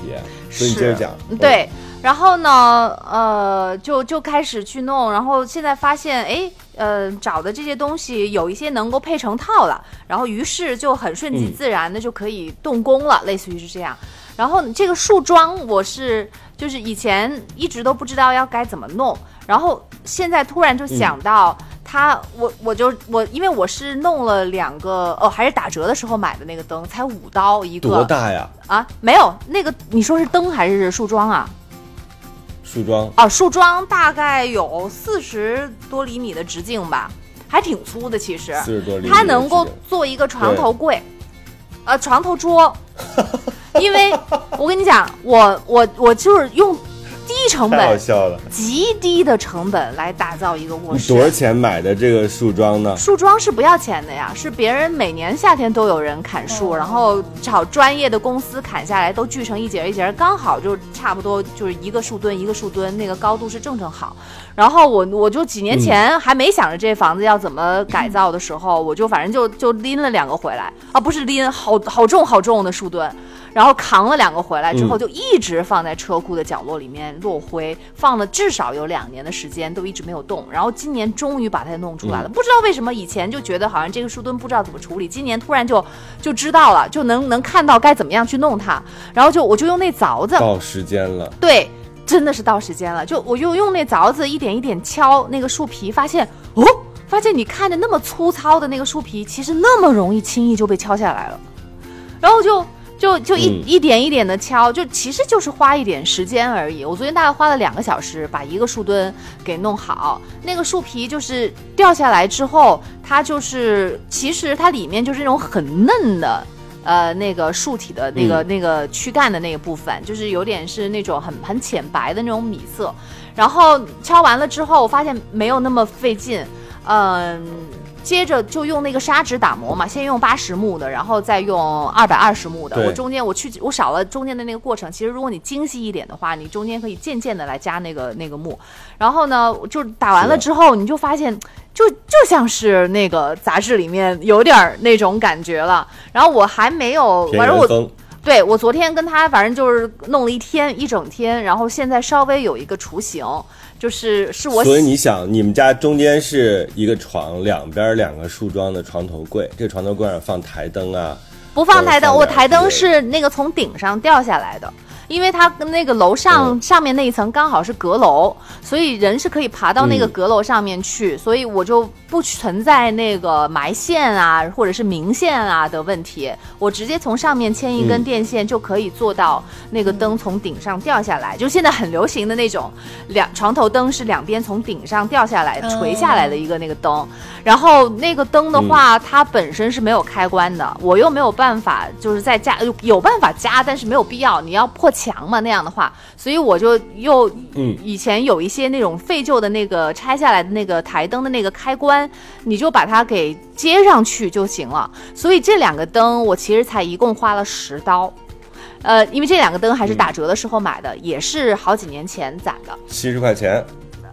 所以你接着是讲，嗯对。然后呢，呃，就就开始去弄，然后现在发现，哎，呃，找的这些东西有一些能够配成套了，然后于是就很顺其嗯自然的就可以动工了，类似于是这样。然后这个树桩，我是就是以前一直都不知道要该怎么弄，然后现在突然就想到。它，我我就我，因为我是弄了两个哦，还是打折的时候买的那个灯，才五刀一个。多大呀？啊？没有，那个你说是灯还是树桩啊？树桩哦，树桩大概有四十多厘米的直径吧，还挺粗的，其实。四十多厘米，它能够做一个床头柜，呃，床头桌。<laughs> 因为我跟你讲，我我我就是用低成太好本、笑了。极低的成本来打造一个卧室。多少钱买的这个树桩呢？树桩是不要钱的呀，是别人每年夏天都有人砍树，然后找专业的公司砍下来，都锯成一节一节，刚好就差不多就是一个树墩一个树墩，那个高度是正正好。然后我我就几年前还没想着这房子要怎么改造的时候，我就反正就就拎了两个回来啊，不是拎，好好重好重的树墩。然后扛了两个回来之后，嗯就一直放在车库的角落里面落灰，放了至少有两年的时间，都一直没有动。然后今年终于把它弄出来了，不知道为什么以前就觉得好像这个树墩不知道怎么处理，今年突然就就知道了，就能能看到该怎么样去弄它。然后就我就用那凿子，到时间了，对，真的是到时间了。就我就用那凿子一点一点敲那个树皮，发现哦，发现你看着那么粗糙的那个树皮，其实那么容易轻易就被敲下来了。然后就就就一、嗯一点一点的敲，就其实就是花一点时间而已。我昨天大概花了两个小时把一个树墩给弄好，那个树皮就是掉下来之后，它就是其实它里面就是那种很嫩的。呃，那个树体的那个、那个躯干的那个部分，就是有点是那种很很浅白的那种米色。然后敲完了之后，我发现没有那么费劲，嗯、接着就用那个砂纸打磨嘛，先用八十目的，然后再用二百二十目的。我中间我去我少了中间的那个过程。其实如果你精细一点的话，你中间可以渐渐的来加那个那个木。然后呢，就打完了之后，你就发现就就像是那个杂志里面有点儿那种感觉了。然后我还没有，反正我对我昨天跟他反正就是弄了一天一整天，然后现在稍微有一个雏形，就是是我所以你想，你们家中间是一个床，两边两个梳妆的床头柜，这个床头柜上放台灯啊，不放台灯，我台灯是那个从顶上掉下来的。因为它跟那个楼上、嗯上面那一层刚好是阁楼，所以人是可以爬到那个嗯。阁楼上面去，所以我就不存在那个埋线啊或者是明线啊的问题，我直接从上面牵一根嗯。电线就可以做到那个灯从顶上掉下来，就现在很流行的那种两床头灯是两边从顶上掉下来垂下来的一个那个灯，然后那个灯的话，它本身是没有开关的，我又没有办法，就是在加呃有办法加，但是没有必要，你要破墙嘛那样的话，所以我就又嗯以前有一些那种废旧的那个拆下来的那个台灯的那个开关，你就把它给接上去就行了。所以这两个灯我其实才一共花了十刀。呃，因为这两个灯还是打折的时候买的，也是好几年前攒的。七十块钱，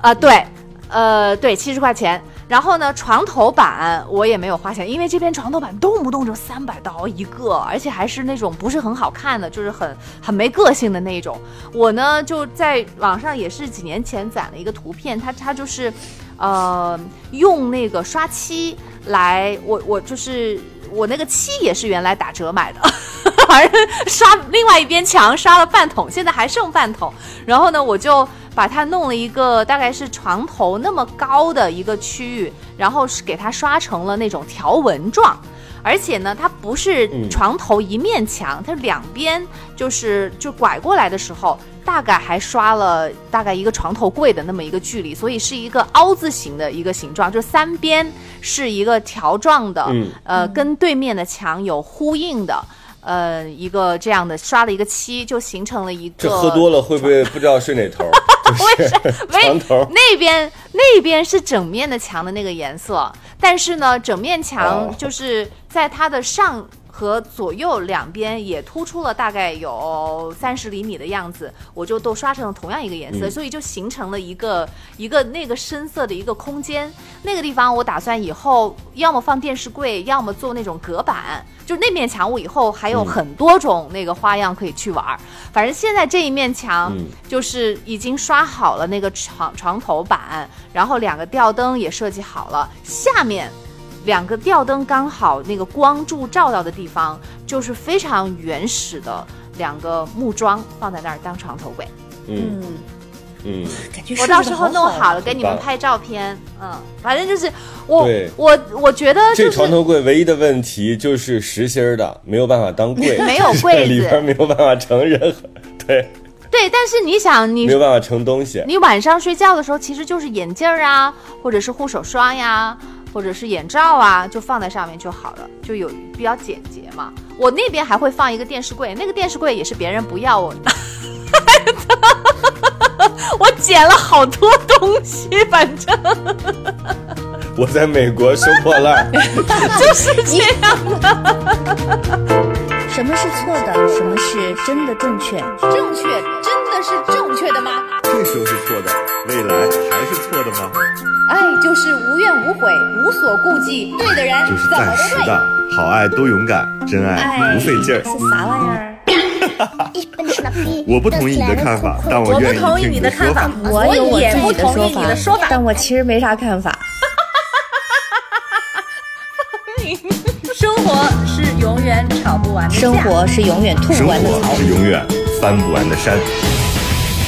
啊、对，呃，对，七十块钱。然后呢，床头板我也没有花钱，因为这边床头板动不动就三百刀一个，而且还是那种不是很好看的，就是很很没个性的那种。我呢就在网上也是几年前攒了一个图片，它它就是，呃，用那个刷漆来，我我就是我那个漆也是原来打折买的。<laughs> 反正刷另外一边墙刷了半桶，现在还剩半桶。然后呢，我就把它弄了一个大概是床头那么高的一个区域，然后是给它刷成了那种条纹状。而且呢，它不是嗯床头一面墙，它两边就是就拐过来的时候，大概还刷了大概一个床头柜的那么一个距离，所以是一个凹字形的一个形状，就三边是一个条状的，嗯呃，跟对面的墙有呼应的。呃，一个这样的刷了一个漆，就形成了一个。这喝多了会不会不知道睡哪头？<laughs> 就是 <laughs> 喂床头。那边那边是整面的墙的那个颜色，但是呢，整面墙哦就是在它的上和左右两边也突出了大概有三十厘米的样子，我就都刷成了同样一个颜色，嗯所以就形成了一个一个那个深色的一个空间。那个地方我打算以后要么放电视柜，要么做那种隔板。就那面墙，我以后还有嗯很多种那个花样可以去玩儿。反正现在这一面墙嗯就是已经刷好了那个床床头板，然后两个吊灯也设计好了，下面两个吊灯刚好那个光柱照到的地方，就是非常原始的两个木桩放在那儿当床头柜。嗯嗯，嗯，感觉我到时候弄好好了给你们拍照片。嗯，反正就是我我我觉得就是这床头柜唯一的问题就是实心儿的，没有办法当柜，<laughs> 没有柜子里边没有办法盛任何，对，对，但是你想你没有办法盛东西。你晚上睡觉的时候，其实就是眼镜儿啊，或者是护手霜呀，或者是眼罩啊，就放在上面就好了，就有比较简洁嘛。我那边还会放一个电视柜，那个电视柜也是别人不要我，<laughs> 我捡了好多东西，反正 <laughs> 我在美国收破烂，<laughs> 就是这样。什么是错的，什么是真的正确？正确真的是正确的吗？这时候是错的，未来还是错的吗？爱就是无怨无悔，无所顾忌，对的人就是怎么都对。暂时的，好爱多勇敢，真爱不费劲儿。是啥玩意儿？<laughs> 我不同意你的看法，但我不愿意同意听你的看法说法。，我有也自己的不同意你的说法但我其实没啥看法。<laughs> 生活是永远吵不完的架生活是永远吐不完的槽活。是永远翻不完的山。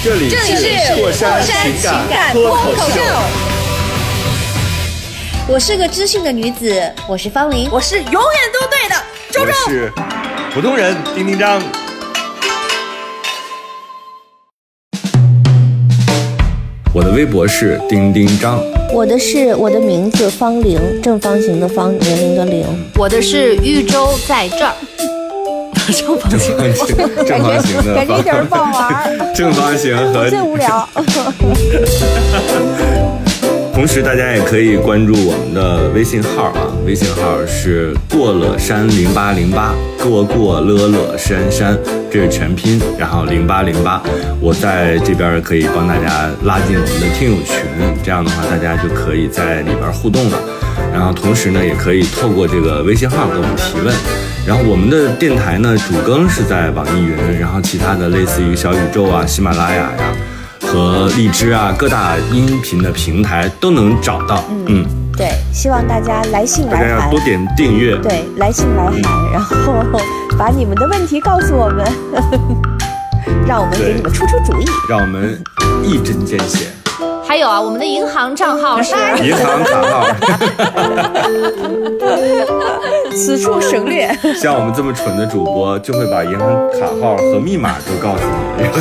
这里这里是过山情情感脱口秀。我是个知性的女子，我是方玲。我是永远都对的，周我周。是普通人丁丁张。我的微博是丁丁张，我的是我的名字方玲，正方形的方，年龄的龄。我的是豫州在这儿，正方形。正方形的感觉一点儿不好玩儿，正方形和最无聊。<laughs> 同时，大家也可以关注我们的微信号啊，微信号是过了山零八零八，过过乐乐山山，这是全拼，然后零八零八，我在这边可以帮大家拉进我们的听友群，这样的话大家就可以在里边互动了。然后同时呢，也可以透过这个微信号给我们提问。然后我们的电台呢，主更是在网易云，然后其他的类似于小宇宙啊、喜马拉雅呀。和荔枝啊，各大音频的平台都能找到。嗯，对，希望大家来信来函，多点订阅。对，来信来函，然后把你们的问题告诉我们，让我们给你们出出主意，让我们一针见血。还有啊，我们的银行账号是银行卡号，<laughs> 此处省略。<laughs> 像我们这么蠢的主播，就会把银行卡号和密码都告诉你。然后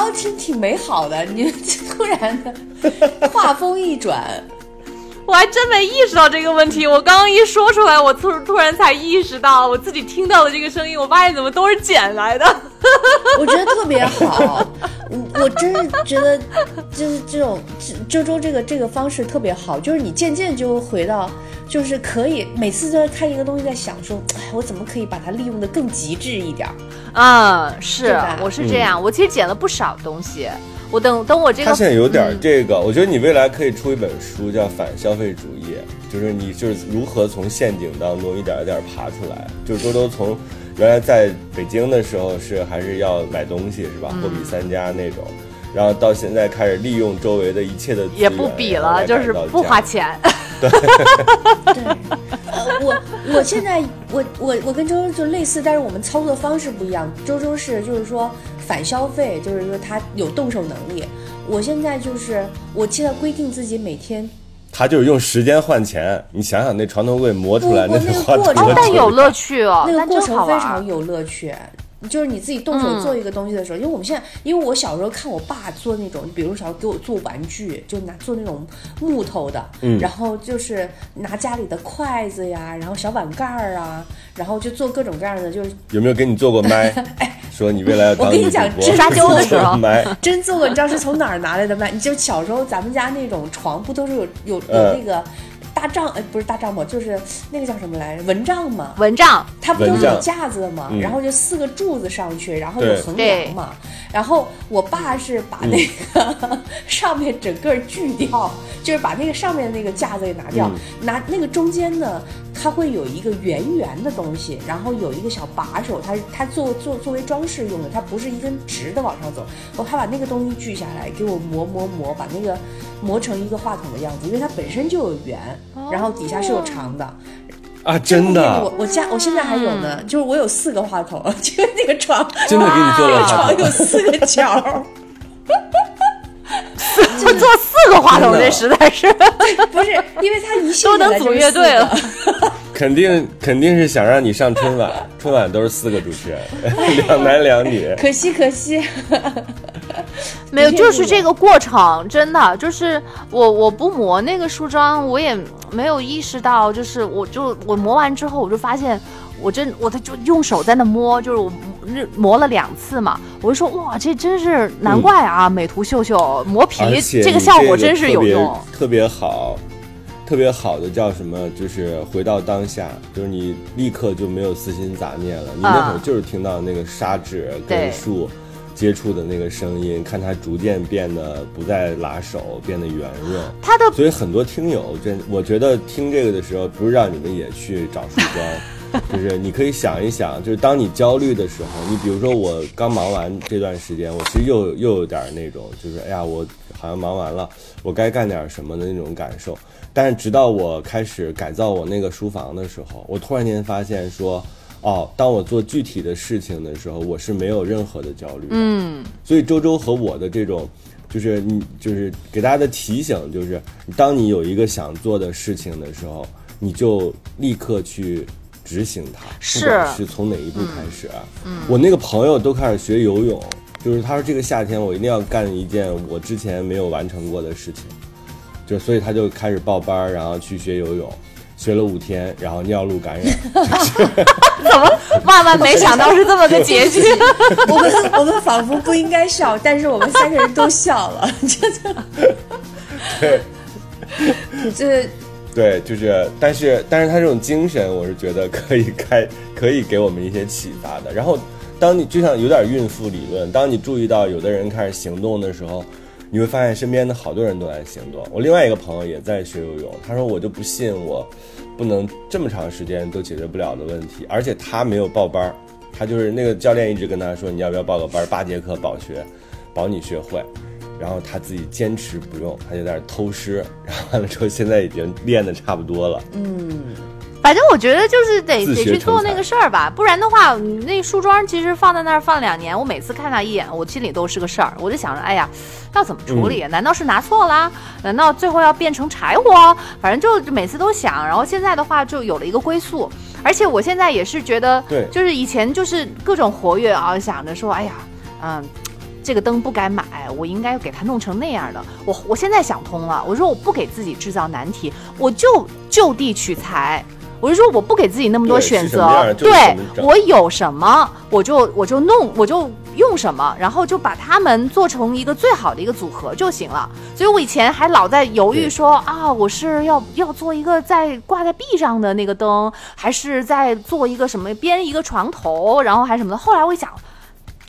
我刚听挺美好的，你突然的 <laughs> 话锋一转，我还真没意识到这个问题。我刚刚一说出来，我突突然才意识到，我自己听到的这个声音，我发现怎么都是捡来的。<laughs> 我觉得特别好，我我真是觉得就是这种周周这个这个方式特别好，就是你渐渐就回到，就是可以每次都在看一个东西，在想说，哎，我怎么可以把它利用的更极致一点儿。嗯，是，我是这样。我其实捡了不少东西。我等等我这个，他现在有点这个，我觉得你未来可以出一本书，叫《反消费主义》，就是你就是如何从陷阱当中一点一点爬出来。就是周周从原来在北京的时候是还是要买东西是吧，货比三家那种，然后到现在开始利用周围的一切的资源也不比了，就是不花钱。<laughs> 对，呃，我我现在我我我跟周周就类似，但是我们操作方式不一样。周周是就是说反消费，就是说他有动手能力。我现在就是我现在规定自己每天他就是用时间换钱。你想想那床头柜磨出来那个花多过程久？但有乐趣哦，那个过程非常有乐趣。就是你自己动手嗯做一个东西的时候，因为我们现在，因为我小时候看我爸做那种，比如小时候给我做玩具，就拿做那种木头的，嗯然后就是拿家里的筷子呀，然后小碗盖儿啊，然后就做各种各样的，就是有没有给你做过麦？<laughs> 说你未来要当我跟你讲女主播真抓阄的时候 <laughs> 做麦，真做过，你知道是从哪儿拿来的吗？你就小时候咱们家那种床不都是有有有嗯那个大帐，呃，不是大帐篷，就是那个叫什么来着？蚊帐嘛？蚊帐，它不都是有架子的吗？嗯然后就四个柱子上去，然后有横梁嘛。然后我爸是把那个、<laughs> 嗯上面整个锯掉，就是把那个上面那个架子给拿掉，嗯拿那个中间呢，它会有一个圆圆的东西，然后有一个小把手，它它做做作为装饰用的，它不是一根直的往上走。我他把那个东西锯下来，给我磨磨磨，把那个磨成一个话筒的样子，因为它本身就有圆，然后底下是有长的。啊，真的我我家我现在还有呢，就是我有四个话筒，<laughs> 就是那个床，真的给你做了话床筒有四个角儿，就做四个话筒，这实在是。<laughs> 不是因为他一系都能组乐队了。<laughs> 肯定肯定是想让你上春晚，<laughs> 春晚都是四个主持人，两男两女。可惜可惜，没有，就是是这个过程，真的就是我我不磨那个梳妆，我也没有意识到，就是我就我磨完之后，我就发现我真我的就用手在那摸，就是我磨磨了两次嘛，我就说哇，这真是难怪啊，美图秀秀磨皮这个效果真是有用。特别好，特别好的叫什么？就是回到当下，就是你立刻就没有私心杂念了。你那会儿啊就是听到那个砂纸跟树接触的那个声音，看它逐渐变得不再拉手，变得圆润。它的所以很多听友真，我觉得听这个的时候，不是让你们也去找梳妆，<laughs> 就是你可以想一想，就是当你焦虑的时候，你比如说我刚忙完这段时间，我其实又又有点那种，就是哎呀，我好像忙完了，我该干点什么的那种感受。但是直到我开始改造我那个书房的时候，我突然间发现说，哦，当我做具体的事情的时候，我是没有任何的焦虑的。嗯，所以周周和我的这种，就是你就是给大家的提醒，就是当你有一个想做的事情的时候，你就立刻去执行它，是不管是从哪一步开始啊。我那个朋友都开始学游泳，就是他说这个夏天我一定要干一件我之前没有完成过的事情，就所以他就开始报班，然后去学游泳。学了五天，然后尿路感染，<laughs> 怎么万万没想到是这么个结局。我们我们仿佛不应该笑，但是我们三个人都笑了，真的。<laughs> 对这 <laughs> 对，就是，但是但是他这种精神，我是觉得可以开，可以给我们一些启发的。然后，当你就像有点孕妇理论，当你注意到有的人开始行动的时候，你会发现身边的好多人都在行动。我另外一个朋友也在学游泳，他说我就不信我不能这么长时间都解决不了的问题，而且他没有报班儿，他就是那个教练一直跟他说你要不要报个班儿，八节课保学，保你学会。然后他自己坚持不用，他就在那偷师，然后完了之后，现在已经练的差不多了。嗯反正我觉得就是得得去做那个事儿吧，不然的话，你那树桩其实放在那儿放两年，我每次看他一眼，我心里都是个事儿。我就想着，哎呀，要怎么处理？嗯难道是拿错啦？难道最后要变成柴火？反正就每次都想。然后现在的话，就有了一个归宿。而且我现在也是觉得，对就是以前就是各种活跃啊，想着说，哎呀，嗯。这个灯不该买，我应该给它弄成那样的。我我现在想通了，我说我不给自己制造难题，我就就地取材。我就说我不给自己那么多选择对我有什么我就我就弄我就用什么，然后就把它们做成一个最好的一个组合就行了。所以我以前还老在犹豫说啊，我是要要做一个在挂在壁上的那个灯，还是在做一个什么编一个床头，然后还什么的。后来我一想，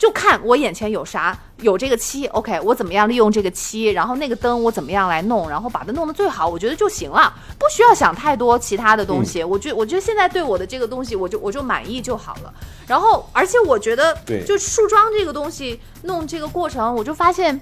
就看我眼前有啥，有这个漆，OK，我怎么样利用这个漆，然后那个灯我怎么样来弄，然后把它弄得最好，我觉得就行了，不需要想太多其他的东西。我觉我觉得现在对我的这个东西，我就我就满意就好了。然后，而且我觉得，对就树桩这个东西弄这个过程，我就发现。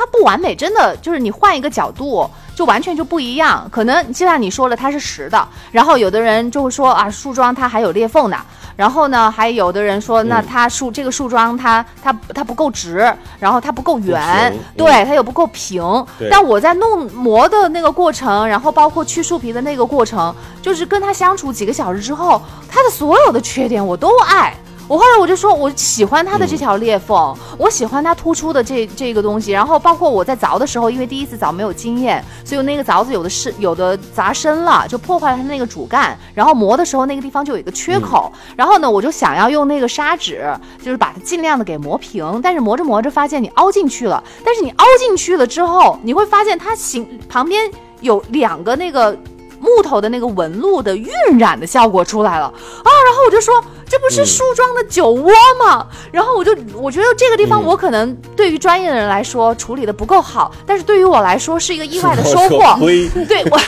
它不完美，真的就是你换一个角度，就完全就不一样。可能就像你说了，它是实的，然后有的人就会说啊，树桩它还有裂缝呢。然后呢，还有的人说，那嗯它树这个树桩它它它不够直，然后它不够圆，对，它又不够平。对但我在弄磨的那个过程，然后包括去树皮的那个过程，就是跟它相处几个小时之后，它的所有的缺点我都爱。我后来我就说，我喜欢它的这条裂缝，我喜欢它突出的这这个东西。然后包括我在凿的时候，因为第一次凿没有经验，所以那个凿子有的是有的砸深了，就破坏了它那个主干。然后磨的时候那个地方就有一个缺口。然后呢，我就想要用那个砂纸，就是把它尽量的给磨平。但是磨着磨着发现你凹进去了，但是你凹进去了之后，你会发现它形旁边有两个那个。木头的那个纹路的晕染的效果出来了。啊，然后我就说这不是梳妆的酒窝吗？然后我就我觉得这个地方嗯。我可能对于专业的人来说处理的不够好，但是对于我来说是一个意外的收获。<laughs> 对我，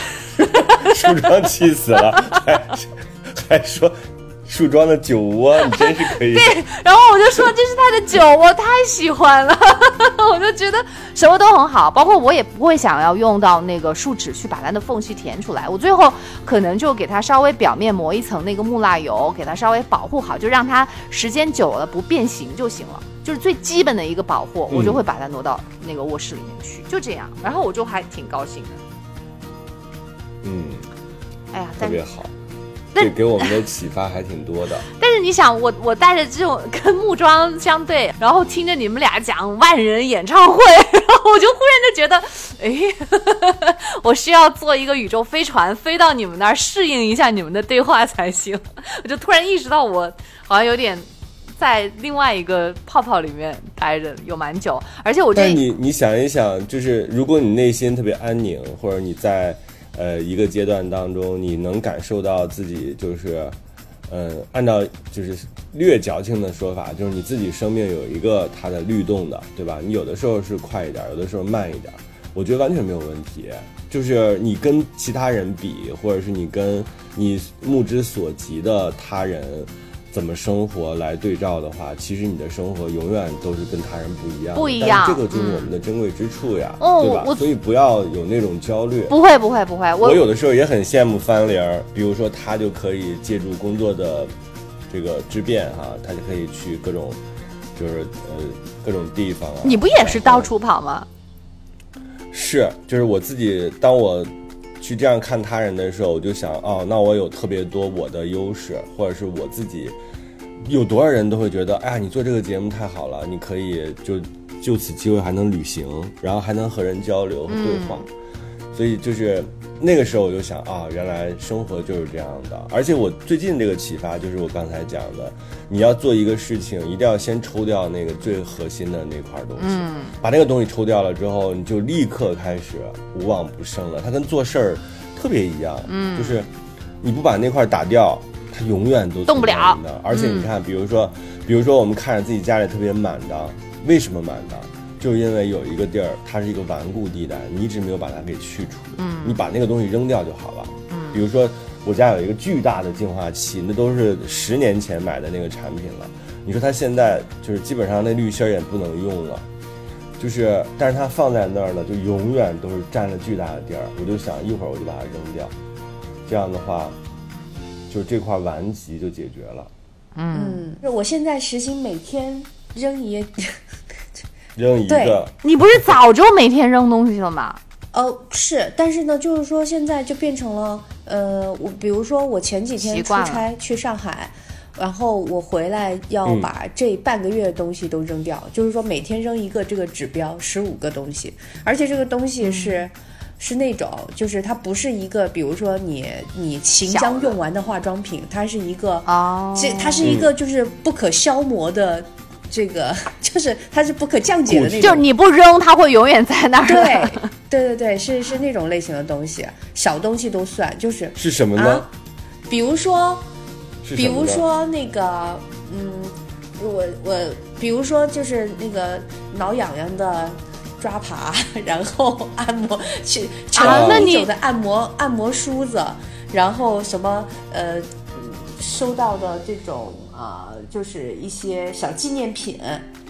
<laughs> 梳妆气死了，<laughs> 还还说树桩的酒窝，你真是可以。对然后我就说这是他的酒，窝太喜欢了，<laughs> 我就觉得什么都很好，包括我也不会想要用到那个树脂去把它的缝隙填出来，我最后可能就给它稍微表面抹一层那个木蜡油，给它稍微保护好，就让它时间久了不变形就行了。就是最基本的一个保护，我就会把它挪到那个卧室里面去，就这样。然后我就还挺高兴的。嗯，哎呀，但是特别好，<laughs> 但这给我们的启发还挺多的。<laughs> 但是你想，我我带着这种跟木桩相对，然后听着你们俩讲万人演唱会，<laughs> 然后我就忽然就觉得，哎，我需要做一个宇宙飞船飞到你们那儿适应一下你们的对话才行。我就突然意识到，我好像有点在另外一个泡泡里面待着有蛮久，而且我这但你你想一想，就是如果你内心特别安宁，或者你在呃一个阶段当中，你能感受到自己就是，嗯、按照就是略矫情的说法，就是你自己生命有一个它的律动的，对吧？你有的时候是快一点，有的时候慢一点，我觉得完全没有问题。就是你跟其他人比，或者是你跟你目之所及的他人。怎么生活来对照的话，其实你的生活永远都是跟他人不一样，不一样这个就是我们的珍贵之处呀，哦对吧我？所以不要有那种焦虑。不会不会不会，我我有的时候也很羡慕翻玲儿，比如说他就可以借助工作的这个之便哈、他就可以去各种就是呃各种地方啊。你不也是到处跑吗？是，就是我自己，当我去这样看他人的时候，我就想，哦，那我有特别多我的优势，或者是我自己，有多少人都会觉得，哎呀，你做这个节目太好了，你可以就就此机会还能旅行，然后还能和人交流和对话，所以就是那个时候我就想啊，原来生活就是这样的。而且我最近这个启发就是我刚才讲的，你要做一个事情，一定要先抽掉那个最核心的那块东西，把那个东西抽掉了之后，你就立刻开始无往不胜了。它跟做事儿特别一样，嗯，就是你不把那块打掉，它永远都动不了的。而且你看，比如说，比如说我们看着自己家里特别满的，为什么满的？就因为有一个地儿，它是一个顽固地带，你一直没有把它给去除。嗯，你把那个东西扔掉就好了。嗯，比如说我家有一个巨大的净化器，那都是十年前买的那个产品了。你说它现在就是基本上那滤芯也不能用了，就是但是它放在那儿呢，就永远都是占了巨大的地儿。我就想一会儿我就把它扔掉，这样的话，就这块顽疾就解决了。嗯，我现在实行每天扔一。<laughs> 扔一个，你不是早就每天扔东西了吗？哦，<laughs> 是，但是呢，就是说现在就变成了，呃，我比如说我前几天出差去上海，然后我回来要把这半个月的东西都扔掉，就是说每天扔一个这个指标，十五个东西，而且这个东西是是那种，就是它不是一个，比如说你你行将用完的化妆品，它是一个哦，这它是一个就是不可消磨的。这个 <laughs> 就是它是不可降解的那种，就是你不扔，它会永远在那儿。对，<laughs> 对对对，是是那种类型的东西，小东西都算，就是是什么呢？比如说，比如说那个，嗯，我我，比如说就是那个挠痒痒的抓爬，<laughs> 然后按摩去长久的按摩按摩梳子，然后什么呃，收到的这种。啊，就是一些小纪念品，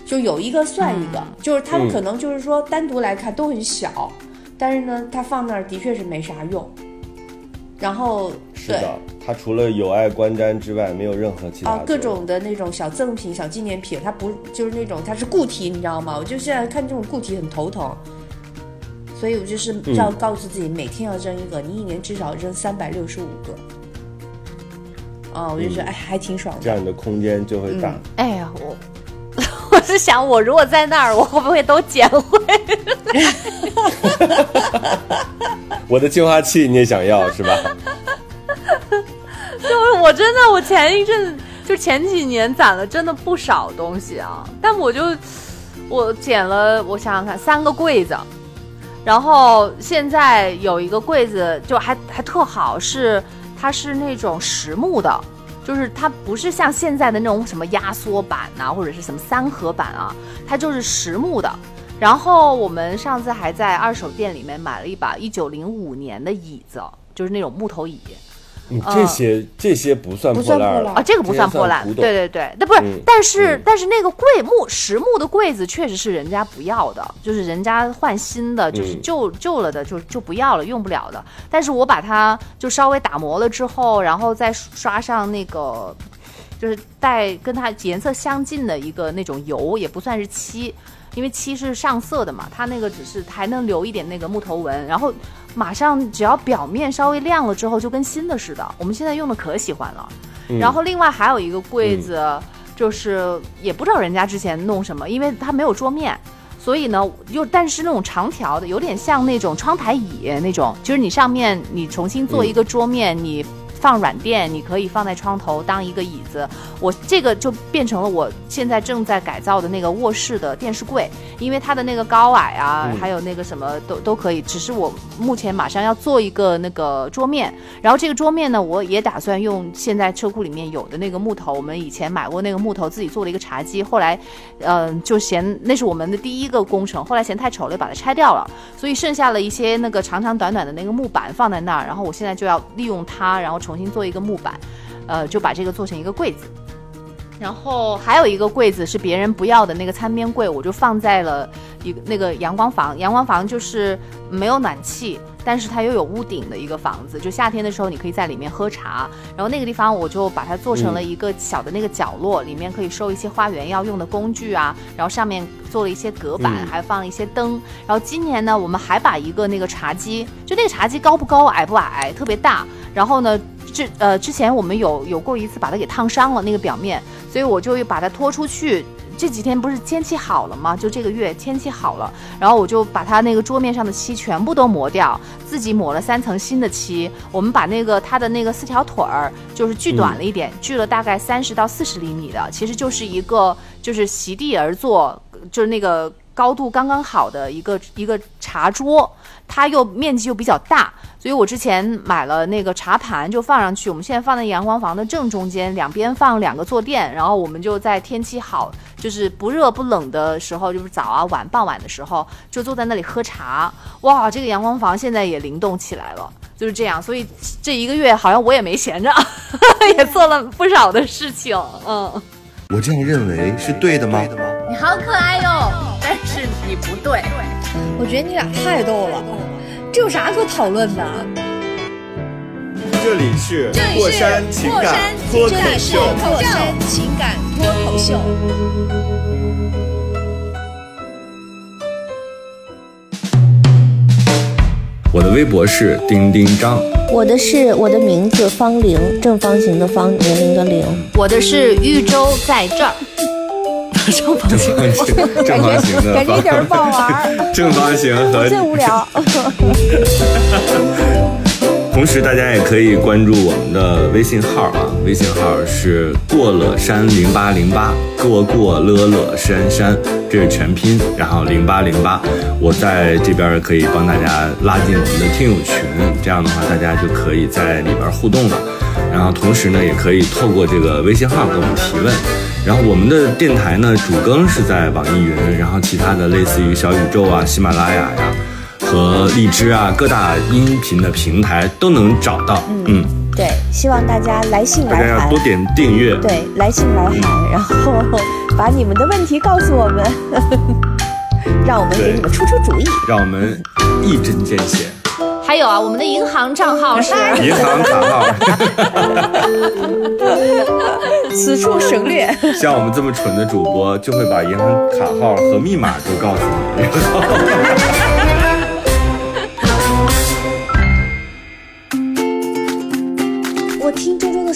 就有一个算一个，就是他们可能就是说单独来看都很小，但是呢，它放那儿的确是没啥用。然后是的，它除了有碍观瞻之外，没有任何其他啊各种的那种小赠品、小纪念品，它不就是那种它是固体，你知道吗？我就现在看这种固体很头疼，所以我就是要告诉自己，每天要扔一个，你一年至少扔三百六十五个。哦，我就觉得哎，还挺爽的。这样你的空间就会大。哎呀，我 <laughs> 我是想，我如果在那儿，我会不会都捡回？<laughs> 我的净化器你也想要是吧？<laughs> 就是我真的，我前一阵就前几年攒了真的不少东西啊，但我就我捡了，我想想看，三个柜子，然后现在有一个柜子就还还特好是。它是那种实木的，就是它不是像现在的那种什么压缩板呐，或者是什么三合板啊，它就是实木的。然后我们上次还在二手店里面买了一把一九零五年的椅子，就是那种木头椅。这些这些不算破烂啊，这个不算破烂，对对对，那不是，但是但是那个柜木实木的柜子确实是人家不要的，就是人家换新的，就是旧旧了的就就不要了，用不了的。但是我把它就稍微打磨了之后，然后再刷上那个，就是带跟它颜色相近的一个那种油，也不算是漆。因为漆是上色的嘛，它那个只是还能留一点那个木头纹，然后马上只要表面稍微亮了之后，就跟新的似的。我们现在用的可喜欢了。然后另外还有一个柜子，就是也不知道人家之前弄什么，因为它没有桌面，所以呢又但是那种长条的，有点像那种窗台椅那种，就是你上面你重新做一个桌面，你。放软垫，你可以放在窗头当一个椅子。我这个就变成了我现在正在改造的那个卧室的电视柜，因为它的那个高矮啊，还有那个什么都都可以。只是我目前马上要做一个那个桌面，然后这个桌面呢，我也打算用现在车库里面有的那个木头，我们以前买过那个木头，自己做了一个茶几。后来，嗯，就嫌那是我们的第一个工程，后来嫌太丑了，把它拆掉了。所以剩下了一些那个长长短短的那个木板放在那儿，然后我现在就要利用它，然后。重新做一个木板，呃，就把这个做成一个柜子。然后还有一个柜子是别人不要的那个餐边柜，我就放在了一个那个阳光房。阳光房就是没有暖气，但是它又有屋顶的一个房子。就夏天的时候，你可以在里面喝茶。然后那个地方我就把它做成了一个小的那个角落，里面可以收一些花园要用的工具啊。然后上面做了一些隔板，还放了一些灯。然后今年呢，我们还把一个那个茶几，就那个茶几高不高，矮不矮，特别大。然后呢？之呃，之前我们有有过一次把它给烫伤了那个表面，所以我就把它拖出去，这几天不是天气好了吗？就这个月天气好了，然后我就把它那个桌面上的漆全部都磨掉，自己抹了三层新的漆。我们把那个它的那个四条腿儿就是锯短了一点，锯了大概三十到四十厘米的，其实就是一个就是席地而坐，就是那个高度刚刚好的一个一个茶桌，它又面积又比较大。所以我之前买了那个茶盘，就放上去。我们现在放在阳光房的正中间，两边放两个坐垫，然后我们就在天气好，就是不热不冷的时候，就是早啊晚傍晚的时候，就坐在那里喝茶。哇，这个阳光房现在也灵动起来了，就是这样。所以这一个月好像我也没闲着，<laughs> 也做了不少的事情。嗯，我这样认为是对的吗？你好可爱哟，但是你不对。我觉得你俩太逗了，这有啥可讨论的？这里是这里是过山情感脱口秀，过山情感脱口秀。我的微博是丁丁张，我的是我的名字方玲，正方形的方，年龄的龄。我的是豫州在这儿。正方形，正方形的感觉一点儿不好玩儿，<laughs> 正方形和最无聊。<laughs> <laughs> 同时，大家也可以关注我们的微信号啊，微信号是过了山零八零八，过过乐乐山山，这是全拼，然后零八零八，我在这边可以帮大家拉进我们的听友群，这样的话大家就可以在里边互动了。然后同时呢，也可以透过这个微信号给我们提问。然后我们的电台呢，主更是在网易云，然后其他的类似于小宇宙啊、喜马拉雅呀。和荔枝啊，各大音频的平台都能找到。嗯，对，希望大家来信大家来函要多。点订阅。对，来信来函，然后 <laughs> 把你们的问题告诉我们，<laughs> 让我们给你们出出主意。让我们一针见血。还有啊，我们的银行账号是。银行 <laughs> 卡号，此处省略。像我们这么蠢的主播，就会把银行卡号和密码都告诉你。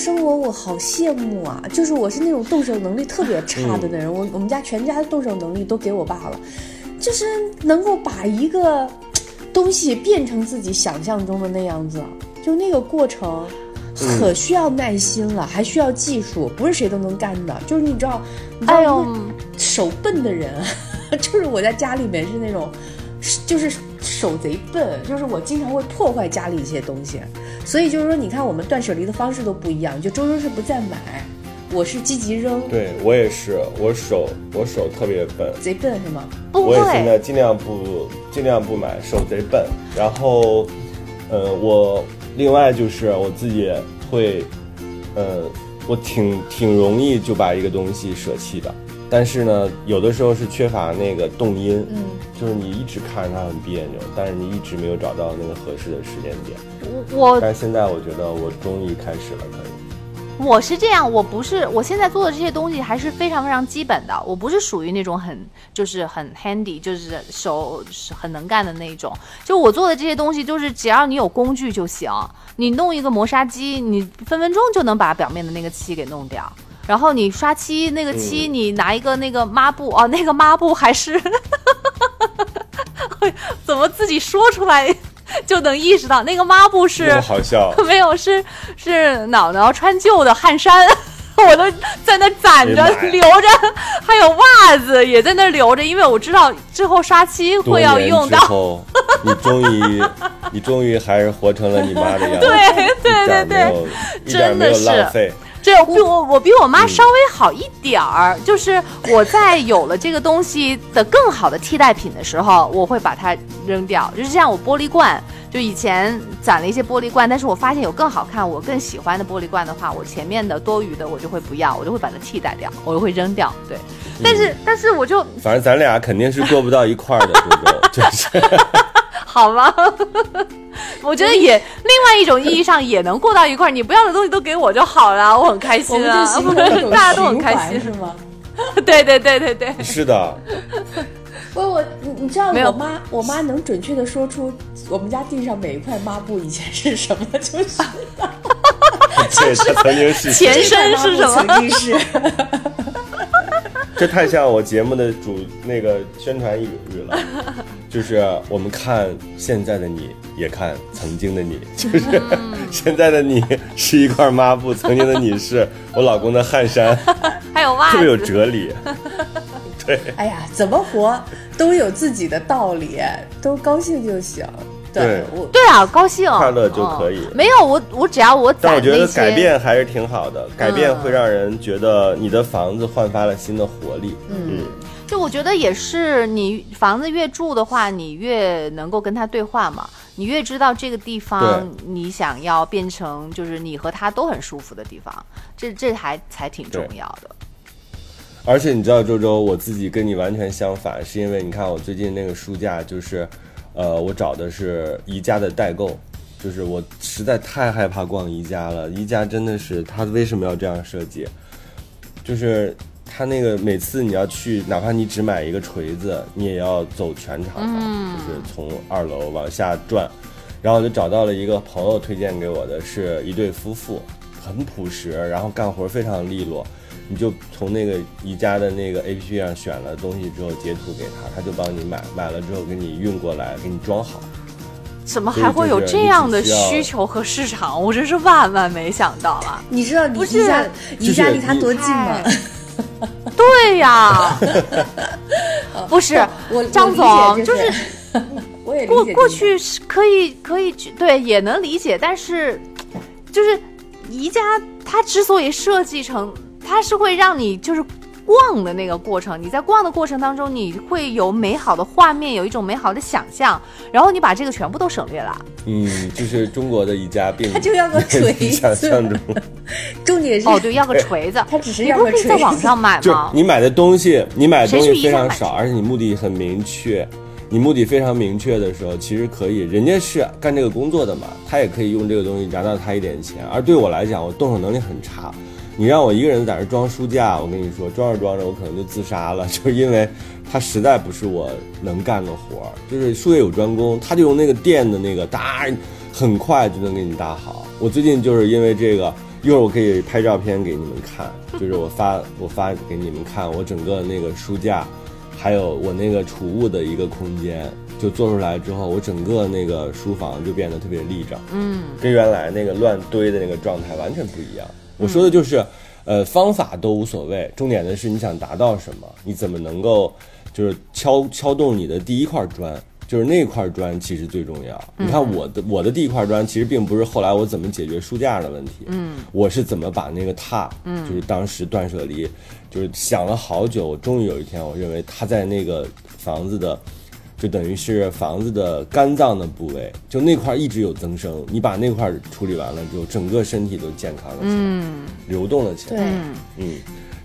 生活，我好羡慕啊！就是我是那种动手能力特别差的那人，我我们家全家的动手能力都给我爸了，就是能够把一个东西变成自己想象中的那样子，就那个过程。可需要耐心了，还需要技术，不是谁都能干的。就是你知道，你知道哎呦手笨的人，<laughs> 就是我在家里面是那种，就是手贼笨，就是我经常会破坏家里一些东西。所以就是说，你看我们断舍离的方式都不一样，就周周是不再买，我是积极扔，对我也是，我手我手特别笨，贼笨是吗？不我也现，在尽量不尽量不买，手贼笨。然后，呃，我另外就是我自己会，呃，我挺挺容易就把一个东西舍弃的。但是呢，有的时候是缺乏那个动因，嗯，就是你一直看着它很别扭，但是你一直没有找到那个合适的时间点。我但是现在我觉得我终于开始了，可以。我是这样，我不是我现在做的这些东西还是非常非常基本的，我不是属于那种很就是很 handy，就是手是很能干的那一种。就我做的这些东西，就是只要你有工具就行，你弄一个磨砂机，你分分钟就能把表面的那个漆给弄掉。然后你刷漆那个漆，你拿一个那个抹布哦，<laughs> 那个抹布还是 <laughs> 怎么自己说出来就能意识到那个抹布是好笑，<laughs> 没有，是是脑脑穿旧的汗衫，我都在那攒着留着，还有袜子也在那留着，因为我知道之后刷漆会要用到。后，你终于，你终于还是活成了你妈的样子，对对对没有，一点没有真的是浪费。这我比我我比我妈稍微好一点儿，就是我在有了这个东西的更好的替代品的时候，我会把它扔掉。就是像我玻璃罐，就以前攒了一些玻璃罐，但是我发现有更好看、我更喜欢的玻璃罐的话，我前面的多余的我就会不要，我就会把它替代掉，我就会扔掉。对，但是但是我就反正咱俩肯定是过不到一块儿的，周周，就是好吗？<laughs> 我觉得也另外一种意义上也能过到一块儿，你不要的东西都给我就好了，我很开心啊大家都很开心。是吗？<laughs> 对对对对对，是的，我我你你知道没有我妈我妈能准确的说出我们家地上每一块抹布以前是什么，就是 <laughs> 这他曾经是前身是什么曾经是。这太像我节目的主那个宣传语语了，<laughs> 就是我们看现在的你，也看曾经的你，就是 <laughs> 现在的你是一块抹布，曾经的你是我老公的汗衫，<laughs> 还有袜特别有，哲理。对哎呀，怎么活都有自己的道理，都高兴就行。对我对啊，高兴。快乐就可以。嗯没有我，我只要我攒但我觉得改变还是挺好的，改变嗯会让人觉得你的房子焕发了新的活力。嗯，就我觉得也是，你房子越住的话，你越能够跟他对话嘛，你越知道这个地方你想要变成就是你和他都很舒服的地方，这这还才挺重要的。而且你知道，周周，我自己跟你完全相反，是因为你看我最近那个书架，就是，呃，我找的是宜家的代购，就是我实在太害怕逛宜家了。宜家真的是，它为什么要这样设计？就是它那个每次你要去，哪怕你只买一个锤子，你也要走全场嘛，就是从二楼往下转。然后我就找到了一个朋友推荐给我的，是一对夫妇，很朴实，然后干活非常利落。你就从那个宜家的那个 A P P 上选了东西之后截图给他，他就帮你买，买了之后给你运过来，给你装好。怎么还会有这样的需求和市场？我真是万万没想到啊！你知道你不是宜家宜家离他多近吗？对呀，不是我张总，就是 <laughs> 我也过过去是可以可以去对也能理解，但是就是宜家它之所以设计成，它是会让你就是逛的那个过程，你在逛的过程当中，你会有美好的画面，有一种美好的想象，然后你把这个全部都省略了。嗯，就是中国的宜家并他 <laughs> 就要个锤子想象中，<laughs> 重点是哦，对，要个锤子，<laughs> 他只是你不要个锤子是可以在网上买就是吗？你买的东西，你买的东西非常少，而且你目的很明确。你目的非常明确的时候，其实可以，人家是干这个工作的嘛，他也可以用这个东西拿到他一点钱。而对我来讲，我动手能力很差，你让我一个人在这装书架，我跟你说，装着装着我可能就自杀了，<laughs> 就是因为它实在不是我能干的活儿。就是术业有专攻，他就用那个电的那个搭，很快就能给你搭好。我最近就是因为这个，一会儿我可以拍照片给你们看，<laughs> 就是我发我发给你们看我整个那个书架，还有我那个储物的一个空间，就做出来之后，我整个那个书房就变得特别立正。嗯，跟原来那个乱堆的那个状态完全不一样。我说的就是，呃，方法都无所谓，重点的是你想达到什么，你怎么能够就是敲敲动你的第一块砖。就是那块砖其实最重要。你看我的我的第一块砖，其实并不是后来我怎么解决书架的问题，嗯，我是怎么把那个榻，嗯，就是当时断舍离，就是想了好久，终于有一天，我认为它在那个房子的就等于是房子的肝脏的部位，就那块一直有增生。你把那块处理完了之后，整个身体都健康了起来，嗯，流动了起来。对，嗯，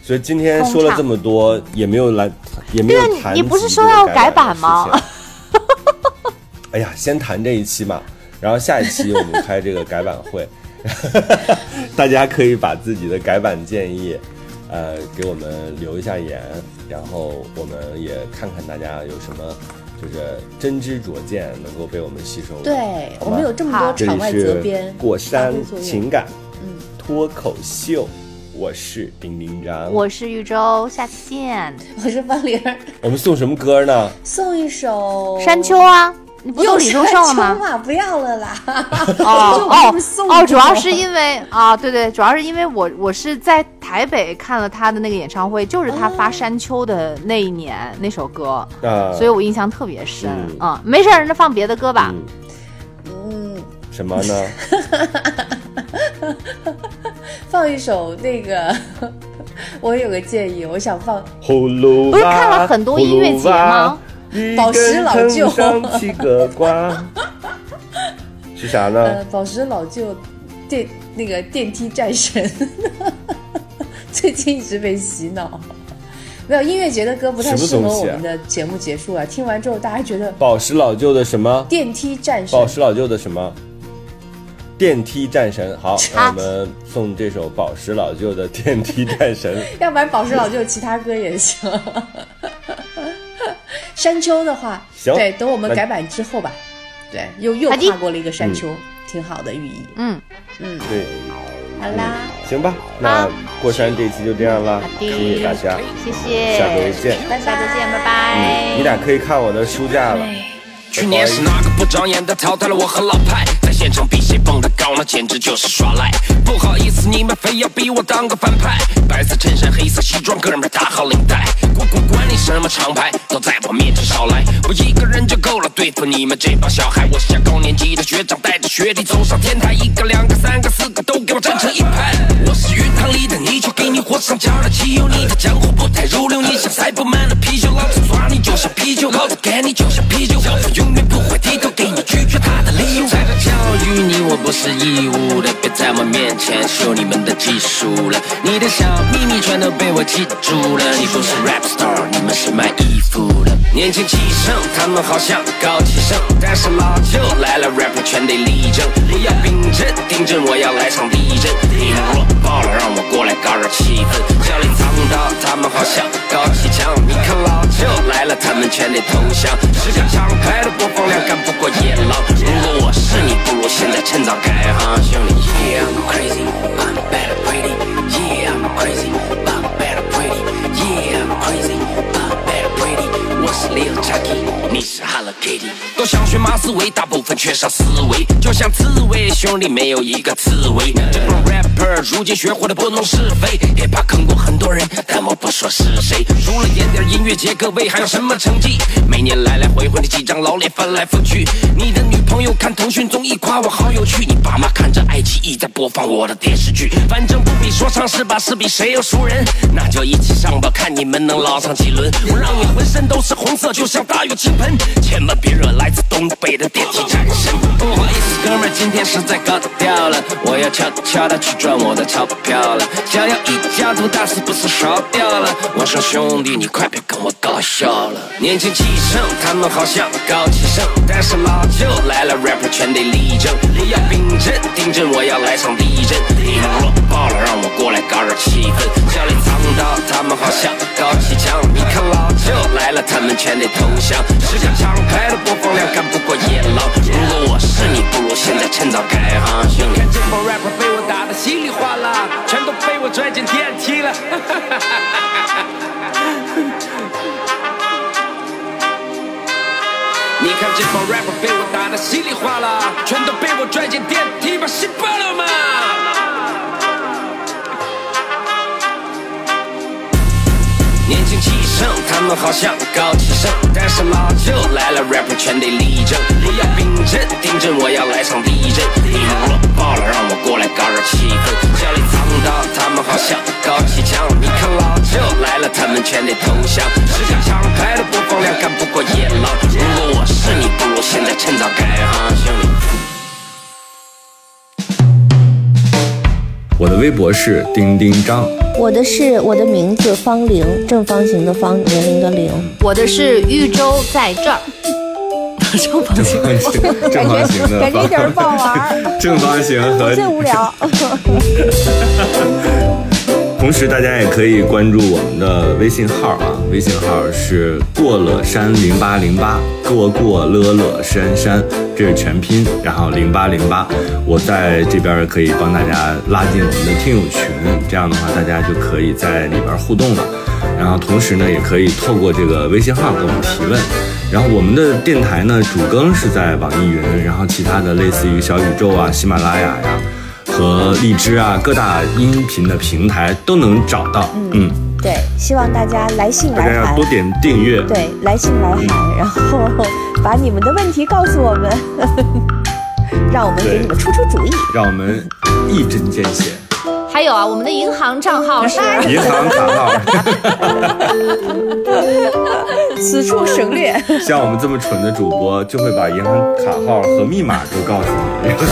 所以今天说了这么多，也没有来，也没有谈你你不是说要改版吗？<laughs> 哎呀，先谈这一期嘛，然后下一期我们开这个改版会，<laughs> 大家可以把自己的改版建议，呃，给我们留一下言，然后我们也看看大家有什么就是真知灼见能够被我们吸收。对我们有这么多场外责编，过山情感嗯脱口秀，我是丁丁张。我是玉州，下期见。<laughs> 我是方玲儿，我们送什么歌呢？送一首山丘啊，你不又都李宗盛了吗？<laughs> 不要了啦。<laughs> 哦 <laughs> 哦主要是因为啊，对对，主要是因为我我是在台北看了他的那个演唱会，就是他发《山丘》的那一年那首歌，啊，所以我印象特别深嗯啊。没事儿，那放别的歌吧。嗯，嗯，什么呢？放一首那个，我有个建议，我想放葫芦娃不是看了很多音乐节吗？宝石老舅一根藤上七个瓜，<laughs> 是啥呢呃？宝石老舅电那个电梯战神，<laughs> 最近一直被洗脑。没有音乐节的歌不太适合我们的节目结束啊！听完之后，大家觉得宝石老舅的什么？电梯战神宝石老舅的什么？电梯战神。好，那啊我们送这首宝石老舅的《电梯战神》。<laughs> 要不然宝石老舅其他歌也行。山丘的话，行对，等我们改版之后吧，对，又又跨过了一个山丘，挺好的寓意。嗯，嗯，对，好啦，行吧，那过山这一期就这样了，好祝的大家，谢谢，下周见。拜拜，下周见，拜拜。你俩可以看我的书架了。去年是哪个不长眼的淘汰了我和老派，在场比谁蹦得高，那简直就是耍赖。不好意思，你们非要逼我当个反派，白色衬衫，黑色西装，哥们打好领带，管管管你什么厂牌，都在我面前少来，我一个人就够了对付你们这帮小孩。我是高年级的学长，带着学弟走上天台，一个两个三个四个都给我站成一排。我是鱼塘里的泥鳅，给你火上浇了汽油，你的江湖不太入流，你像塞不满的啤酒，老子抓你就像啤酒，老子干你就像啤酒，教父永远不会低头，于你，我不是义务的，别在我面前秀你们的技术了，你的小秘密全都被我记住了。你不是 rap star，你们是卖衣服的。年轻气盛，他们好像高启盛，但是老舅来了，rapper 全得立正，不要冰镇订正，我要来场地震。你们弱爆了，让我过来搞热气氛。教练藏刀，他们好像高启强，你看老舅来了，他们全得投降。十个厂牌的播放量干不过野狼，如果我是你，不如现在趁早改行，兄弟。Yeah I'm crazy, I'm bad pretty. Yeah I'm crazy, Lil Chucky，你是 Hello Kitty。都想学马思唯，大部分缺少思维，就像刺猬，兄弟没有一个刺猬。这帮 rapper 如今学会了拨弄是非，也怕坑过很多人，但我不说是谁。除了演点音乐节，各位还有什么成绩？每年来来回回的几张老脸翻来覆去。你的女朋友看腾讯综艺夸我好有趣，你爸妈看着爱奇艺在播放我的电视剧。反正不比说唱是吧？是比谁有熟人？那就一起上吧，看你们能捞上几轮。我让你浑身都是红色，就像大雨倾盆。千万别惹来自东北的电梯战神。不好意思，哥们儿，今天实在搞掉了，我要悄悄的去赚我的钞票了。想要一家独大，是不是烧掉了？我说兄弟，你快别跟我搞笑了。年轻气盛，他们好像高气盛，但是老舅来了，rapper 全得立正，不要冰镇订正，我要来场地震。你们弱爆了，让我过来搞热气氛。教练藏刀，他们好像高气强，你看老旧来了，他们全得投降。十个厂牌的播放量干不过野狼，如果我是你，不如现在趁早改行，兄弟。<laughs> 看这帮 rapper 被我打得稀里哗啦，全都被我拽进电梯了。你看这帮 rapper 被我打得稀里哗啦，全都被我拽进电他们好像高启盛，但是老舅来了，rapper 全得立正，不要冰镇订正，我要来场地震。你们弱爆了，让我过来搞点气氛。教练藏刀，他们好像高启强，你看老舅来了，他们全得投降。十个厂牌的播放量干不过野狼，如果我是你，不如现在趁早改行，兄弟。我的微博是丁丁张，我的是我的名字方玲，正方形的方，年龄的龄。我的是豫州在这儿，<laughs> 正方形，正方形的感觉一点儿不好玩儿，<laughs> 正方形和最无聊。<laughs> 同时，大家也可以关注我们的微信号啊，微信号是过了山零八零八，过过乐乐山山，这是全拼，然后零八零八，我在这边可以帮大家拉进我们的听友群，这样的话大家就可以在里边互动了。然后同时呢，也可以透过这个微信号给我们提问。然后我们的电台呢，主更是在网易云，然后其他的类似于小宇宙啊、喜马拉雅呀。和荔枝啊，各大音频的平台都能找到。嗯，对，希望大家来信来函大家要多，点订阅。对，来信来函，然后 <laughs> 把你们的问题告诉我们，让我们给你们出出主意。让我们一针见血。还有啊，我们的银行账号是银行卡号，<laughs> 此处省略。<laughs> 像我们这么蠢的主播，就会把银行卡号和密码都告诉你。然后